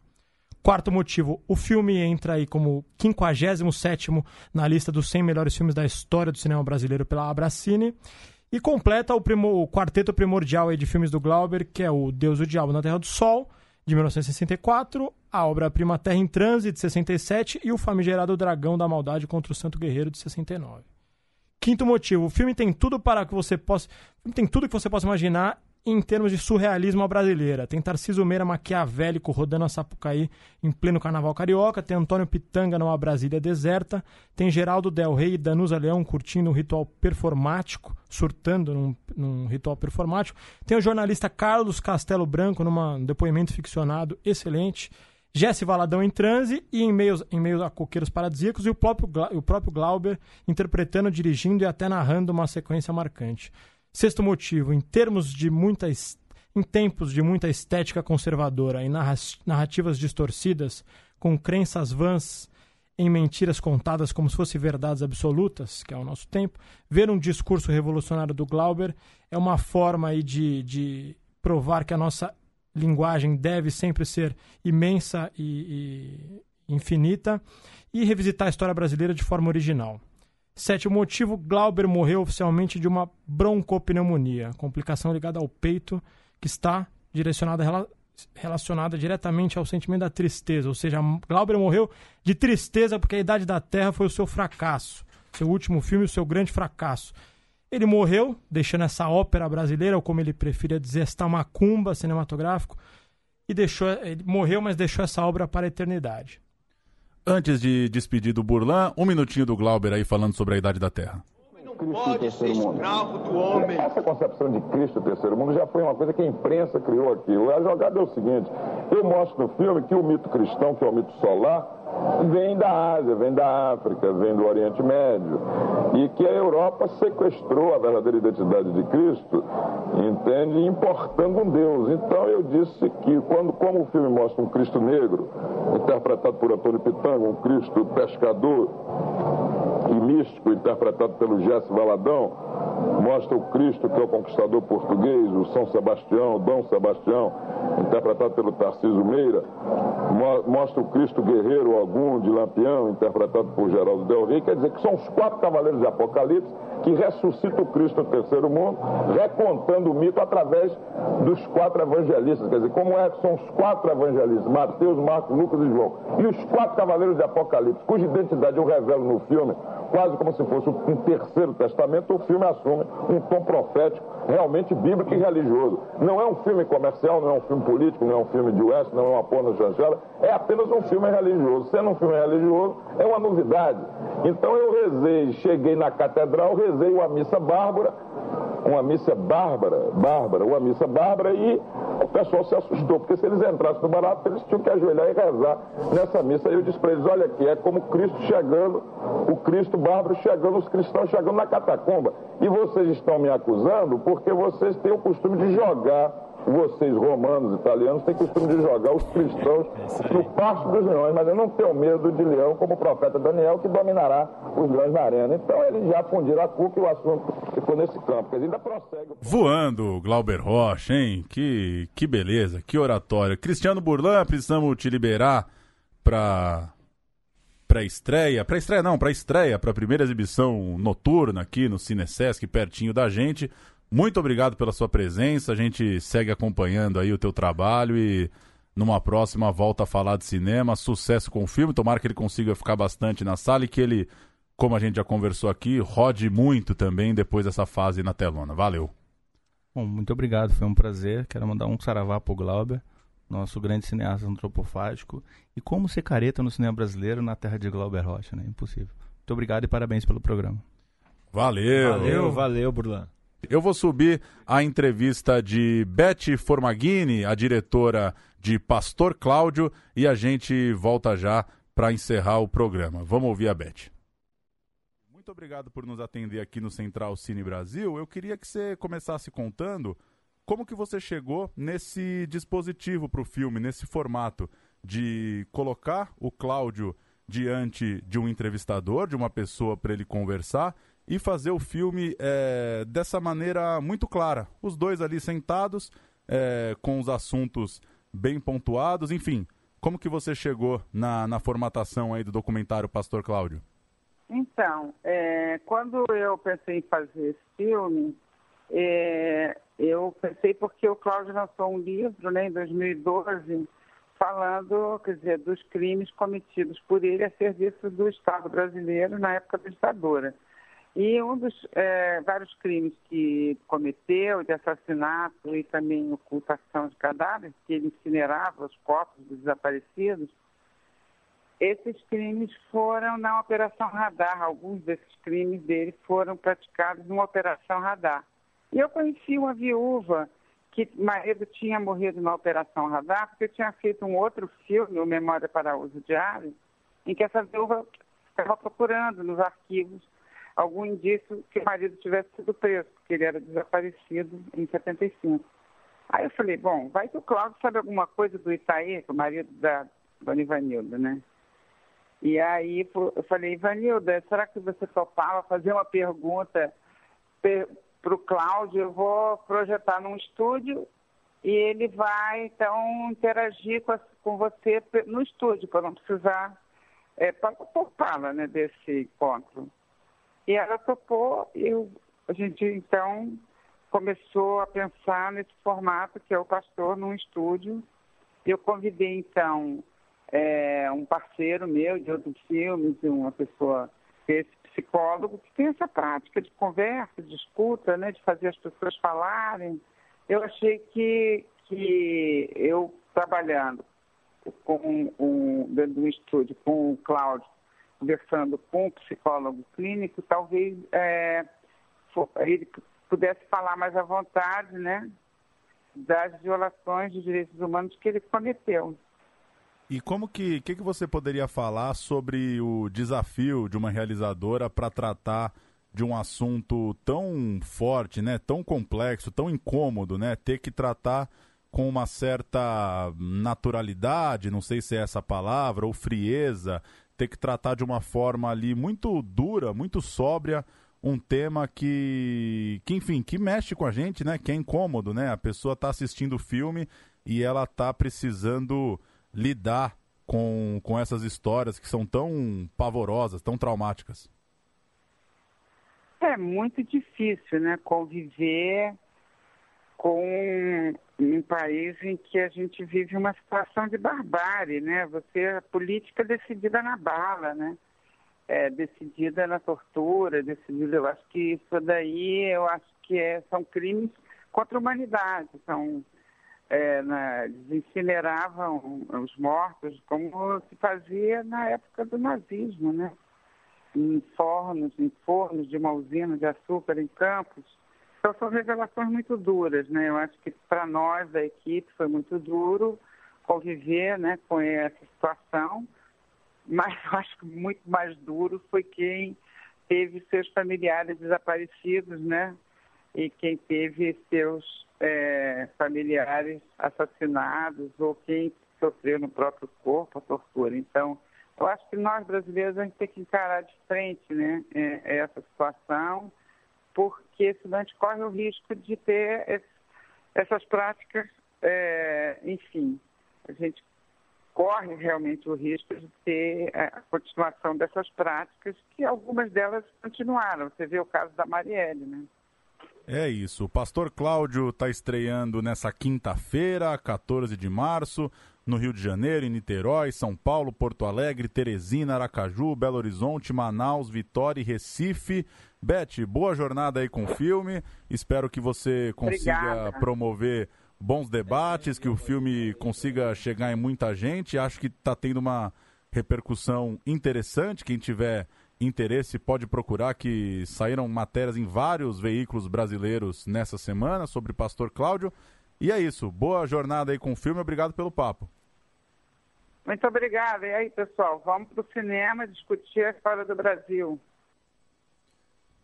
S4: Quarto motivo, o filme entra aí como 57 na lista dos 100 melhores filmes da história do cinema brasileiro pela Abracine e completa o, primo, o quarteto primordial de filmes do Glauber, que é o Deus e o Diabo na Terra do Sol, de 1964, a obra-prima Terra em Transe, de 67 e o famigerado Dragão da Maldade contra o Santo Guerreiro, de 69. Quinto motivo, o filme tem tudo para que você possa, tem tudo que você possa imaginar em termos de surrealismo brasileira. Tem Tarcísio Meira maquiavélico rodando a Sapucaí em pleno carnaval carioca, tem Antônio Pitanga numa Brasília deserta, tem Geraldo Del Rey e Danusa Leão curtindo um ritual performático, surtando num, num ritual performático, tem o jornalista Carlos Castelo Branco num depoimento ficcionado excelente, Jesse Valadão em transe e em meio, em meio a coqueiros paradisíacos e o próprio, o próprio Glauber interpretando, dirigindo e até narrando uma sequência marcante. Sexto motivo, em termos de muita em tempos de muita estética conservadora e narrativas distorcidas, com crenças vãs em mentiras contadas como se fossem verdades absolutas, que é o nosso tempo, ver um discurso revolucionário do Glauber é uma forma aí de, de provar que a nossa linguagem deve sempre ser imensa e, e infinita e revisitar a história brasileira de forma original. Sétimo motivo, Glauber morreu oficialmente de uma broncopneumonia, complicação ligada ao peito que está direcionada relacionada diretamente ao sentimento da tristeza, ou seja, Glauber morreu de tristeza porque a Idade da Terra foi o seu fracasso, seu último filme, o seu grande fracasso. Ele morreu, deixando essa ópera brasileira, ou como ele preferia dizer, esta macumba cinematográfico, e deixou, ele morreu, mas deixou essa obra para a eternidade.
S3: Antes de despedir do Burlan, um minutinho do Glauber aí falando sobre a Idade da Terra.
S8: pode ser escravo do homem. Essa concepção de Cristo terceiro mundo já foi uma coisa que a imprensa criou aquilo. A jogada é o seguinte: eu mostro no filme que o mito cristão, que é o mito solar, vem da Ásia, vem da África, vem do Oriente Médio. E que a Europa sequestrou a verdadeira identidade de Cristo, entende? Importando um Deus. Então eu disse que, quando, como o filme mostra um Cristo negro, interpretado por Antônio Pitanga, um Cristo pescador, e místico, interpretado pelo Jesse Valadão, mostra o Cristo, que é o conquistador português, o São Sebastião, Dom Sebastião, interpretado pelo Tarcísio Meira, mostra o Cristo guerreiro Ogum de Lampião, interpretado por Geraldo Del Rey, quer dizer que são os quatro cavaleiros de Apocalipse que ressuscita o Cristo no terceiro mundo, recontando o mito através dos quatro evangelistas, quer dizer, como é que são os quatro evangelistas, Mateus, Marcos, Lucas e João, e os quatro cavaleiros de Apocalipse, cuja identidade eu revelo no filme, quase como se fosse um terceiro testamento, o filme assume um tom profético, realmente bíblico e religioso. Não é um filme comercial, não é um filme político, não é um filme de West, não é uma porno chanchela, é apenas um filme religioso. Sendo um filme religioso, é uma novidade. Então eu rezei, cheguei na catedral, rezei uma missa bárbara, uma missa bárbara, bárbara, uma missa bárbara e o pessoal se assustou, porque se eles entrassem no barato, eles tinham que ajoelhar e rezar nessa missa. Aí eu disse para eles, olha aqui, é como Cristo chegando, o Cristo bárbaro chegando, os cristãos chegando na catacumba. E vocês estão me acusando porque vocês têm o costume de jogar vocês, romanos, italianos, têm costume de jogar os cristãos no pasto dos leões, mas eu não tenho medo de leão como o profeta Daniel, que dominará os leões na arena. Então eles já fundiram a cuca e o assunto ficou nesse campo. Quer ainda prossegue.
S3: Voando, Glauber Rocha, hein? Que, que beleza, que oratório. Cristiano Burlan, precisamos te liberar para pré-estreia, pré-estreia não, para estreia, para a primeira exibição noturna aqui no Cinesesc, pertinho da gente. Muito obrigado pela sua presença. A gente segue acompanhando aí o teu trabalho e numa próxima volta a falar de cinema. Sucesso com o filme. Tomara que ele consiga ficar bastante na sala e que ele, como a gente já conversou aqui, rode muito também depois dessa fase na telona. Valeu.
S6: Bom, muito obrigado. Foi um prazer. Quero mandar um saravá pro Glauber nosso grande cineasta antropofágico, e como ser careta no cinema brasileiro na terra de Glauber Rocha, né? Impossível. Muito obrigado e parabéns pelo programa.
S3: Valeu!
S7: Valeu, valeu, Burlan.
S3: Eu vou subir a entrevista de Beth Formaghini, a diretora de Pastor Cláudio, e a gente volta já para encerrar o programa. Vamos ouvir a Beth. Muito obrigado por nos atender aqui no Central Cine Brasil. Eu queria que você começasse contando como que você chegou nesse dispositivo para o filme, nesse formato de colocar o Cláudio diante de um entrevistador, de uma pessoa para ele conversar e fazer o filme é, dessa maneira muito clara. Os dois ali sentados, é, com os assuntos bem pontuados, enfim. Como que você chegou na, na formatação aí do documentário Pastor Cláudio?
S9: Então, é, quando eu pensei em fazer esse filme, é, eu pensei porque o Cláudio lançou um livro né, em 2012 falando, quer dizer, dos crimes cometidos por ele a serviço do Estado brasileiro na época da ditadura. E um dos é, vários crimes que cometeu, de assassinato e também ocultação de cadáveres, que ele incinerava os corpos dos desaparecidos, esses crimes foram na Operação Radar. Alguns desses crimes dele foram praticados numa Operação Radar. E eu conheci uma viúva que marido tinha morrido na Operação Radar, porque tinha feito um outro filme, o Memória para Uso Diário, em que essa viúva estava procurando nos arquivos algum indício que o marido tivesse sido preso, porque ele era desaparecido em 75. Aí eu falei, bom, vai que o Cláudio sabe alguma coisa do Itaí, que o marido da Dona Ivanilda, né? E aí eu falei, Ivanilda, será que você topava fazer uma pergunta para o Cláudio? Eu vou projetar num estúdio e ele vai, então, interagir com, a, com você no estúdio, para não precisar é, poupá-la né, desse encontro. E ela topou e a gente então começou a pensar nesse formato que é o pastor num estúdio. Eu convidei então é, um parceiro meu de outros filmes, uma pessoa, esse psicólogo, que tem essa prática de conversa, de escuta, né, de fazer as pessoas falarem. Eu achei que, que eu trabalhando com um, dentro do estúdio com o Cláudio conversando com um psicólogo clínico, talvez é, ele pudesse falar mais à vontade, né, das violações de direitos humanos que ele cometeu.
S3: E como que, que, que você poderia falar sobre o desafio de uma realizadora para tratar de um assunto tão forte, né, tão complexo, tão incômodo, né, ter que tratar com uma certa naturalidade, não sei se é essa palavra, ou frieza, ter que tratar de uma forma ali muito dura, muito sóbria, um tema que, que enfim, que mexe com a gente, né? Que é incômodo, né? A pessoa está assistindo o filme e ela está precisando lidar com, com essas histórias que são tão pavorosas, tão traumáticas.
S9: É muito difícil, né? Conviver com um país em que a gente vive uma situação de barbárie, né? Você a política é decidida na bala, né? É, decidida na tortura, decidida. Eu acho que isso daí, eu acho que é, são crimes contra a humanidade. São é, na, eles incineravam os mortos como se fazia na época do nazismo, né? Em fornos, em fornos de uma usina de açúcar em campos então são revelações muito duras, né? Eu acho que para nós da equipe foi muito duro conviver, né, com essa situação, mas eu acho que muito mais duro foi quem teve seus familiares desaparecidos, né? E quem teve seus é, familiares assassinados ou quem sofreu no próprio corpo a tortura. Então, eu acho que nós brasileiros a gente tem que encarar de frente, né, é, essa situação porque senão a gente corre o risco de ter esse, essas práticas, é, enfim, a gente corre realmente o risco de ter a continuação dessas práticas, que algumas delas continuaram. Você vê o caso da Marielle, né?
S3: É isso. O pastor Cláudio está estreando nessa quinta-feira, 14 de março, no Rio de Janeiro, em Niterói, São Paulo, Porto Alegre, Teresina, Aracaju, Belo Horizonte, Manaus, Vitória e Recife. Beth, boa jornada aí com o filme. Espero que você consiga Obrigada. promover bons debates, que o filme consiga chegar em muita gente. Acho que está tendo uma repercussão interessante. Quem tiver interesse pode procurar que saíram matérias em vários veículos brasileiros nessa semana sobre Pastor Cláudio. E é isso. Boa jornada aí com o filme. Obrigado pelo papo.
S9: Muito obrigada. E aí, pessoal, vamos para o cinema discutir a história do Brasil.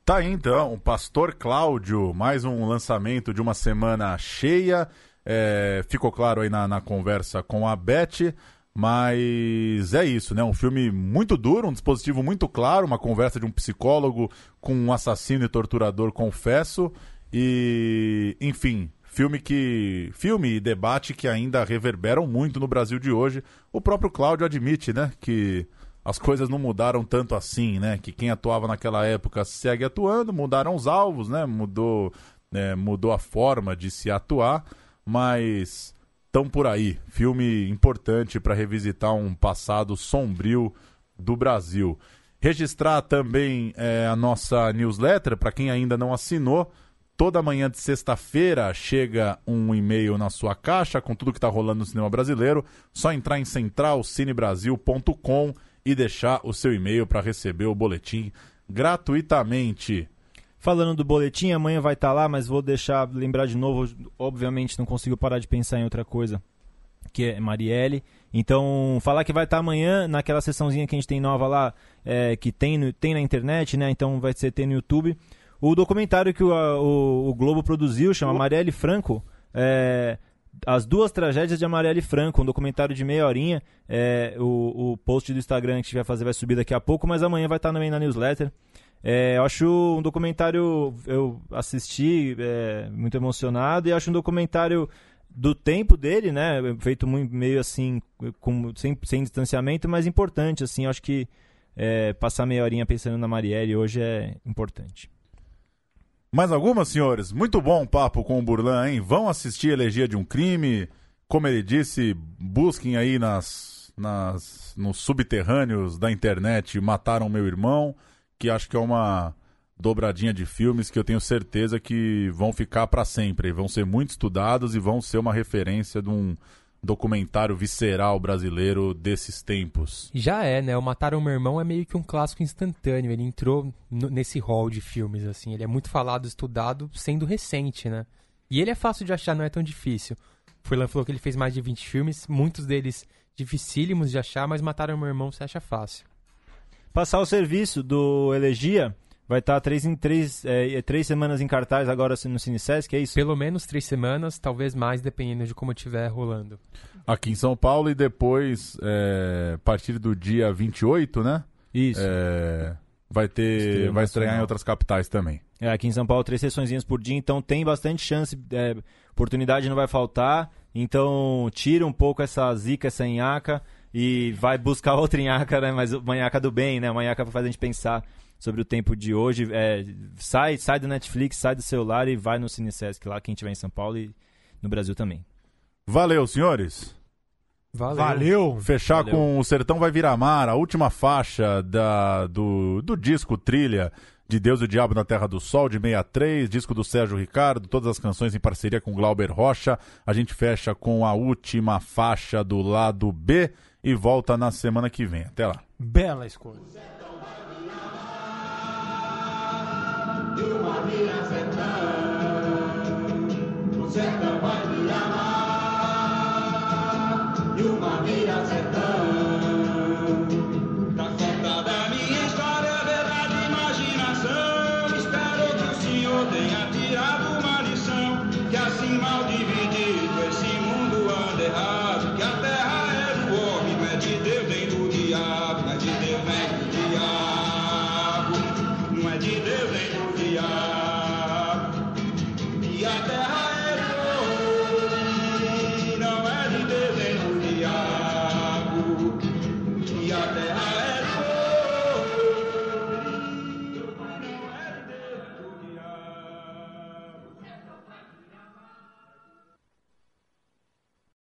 S3: Tá aí então, Pastor Cláudio, mais um lançamento de uma semana cheia. É, ficou claro aí na, na conversa com a Beth. Mas é isso, né? Um filme muito duro, um dispositivo muito claro, uma conversa de um psicólogo com um assassino e torturador, confesso. E, enfim, filme que filme e debate que ainda reverberam muito no Brasil de hoje. O próprio Cláudio admite, né, que as coisas não mudaram tanto assim, né? Que quem atuava naquela época segue atuando, mudaram os alvos, né? Mudou, né? mudou a forma de se atuar, mas tão por aí. Filme importante para revisitar um passado sombrio do Brasil. Registrar também é, a nossa newsletter, para quem ainda não assinou. Toda manhã de sexta-feira chega um e-mail na sua caixa com tudo que está rolando no cinema brasileiro. Só entrar em centralcinebrasil.com e deixar o seu e-mail para receber o boletim gratuitamente.
S7: Falando do boletim, amanhã vai estar tá lá, mas vou deixar lembrar de novo. Obviamente, não consigo parar de pensar em outra coisa, que é Marielle. Então, falar que vai estar tá amanhã naquela sessãozinha que a gente tem nova lá, é, que tem, no, tem na internet, né? Então vai ser ter no YouTube. O documentário que o, o, o Globo produziu chama Marielle Franco. É, as duas tragédias de Marielle Franco, um documentário de meia horinha. É, o, o post do Instagram que a gente vai fazer vai subir daqui a pouco, mas amanhã vai estar tá também na newsletter. É, eu acho um documentário, eu assisti é, muito emocionado e acho um documentário do tempo dele, né, feito muito, meio assim, com, sem, sem distanciamento, mas importante, assim, acho que é, passar meia horinha pensando na Marielle hoje é importante.
S3: Mais algumas, senhores? Muito bom papo com o Burlan, hein? Vão assistir Elegia de um Crime. Como ele disse, busquem aí nas, nas, nos subterrâneos da internet Mataram Meu Irmão que acho que é uma dobradinha de filmes que eu tenho certeza que vão ficar para sempre, vão ser muito estudados e vão ser uma referência de um documentário visceral brasileiro desses tempos.
S5: Já é, né? O Mataram Meu Irmão é meio que um clássico instantâneo. Ele entrou nesse hall de filmes, assim. Ele é muito falado, estudado, sendo recente, né? E ele é fácil de achar, não é tão difícil. Furlan falou que ele fez mais de 20 filmes, muitos deles dificílimos de achar, mas Mataram Meu Irmão se acha fácil
S7: passar o serviço do Elegia. Vai estar tá três, em três, é, três semanas em cartaz agora no CineSesc, é isso?
S5: Pelo menos três semanas, talvez mais, dependendo de como estiver rolando.
S3: Aqui em São Paulo e depois, é, a partir do dia 28, né?
S7: Isso.
S3: É, vai ter, vai estrear em outras capitais também.
S7: É, aqui em São Paulo, três sessões por dia, então tem bastante chance, é, oportunidade não vai faltar. Então, tira um pouco essa zica, essa enhaca e vai buscar outra nhaca, né? Mas uma nhaca do bem, né? Uma nhaca pra fazer a gente pensar sobre o tempo de hoje. É, sai, sai do Netflix, sai do celular e vai no CineSesc lá, quem estiver em São Paulo e no Brasil também.
S3: Valeu, senhores!
S4: Valeu! Valeu.
S3: Fechar
S4: Valeu.
S3: com O Sertão Vai Virar Mar, a última faixa da, do, do disco Trilha de Deus e o Diabo na Terra do Sol, de 63, disco do Sérgio Ricardo, todas as canções em parceria com Glauber Rocha. A gente fecha com a última faixa do lado B e volta na semana que vem. Até lá.
S4: Bela escolha. O sertão vai me amar e uma vira sertão.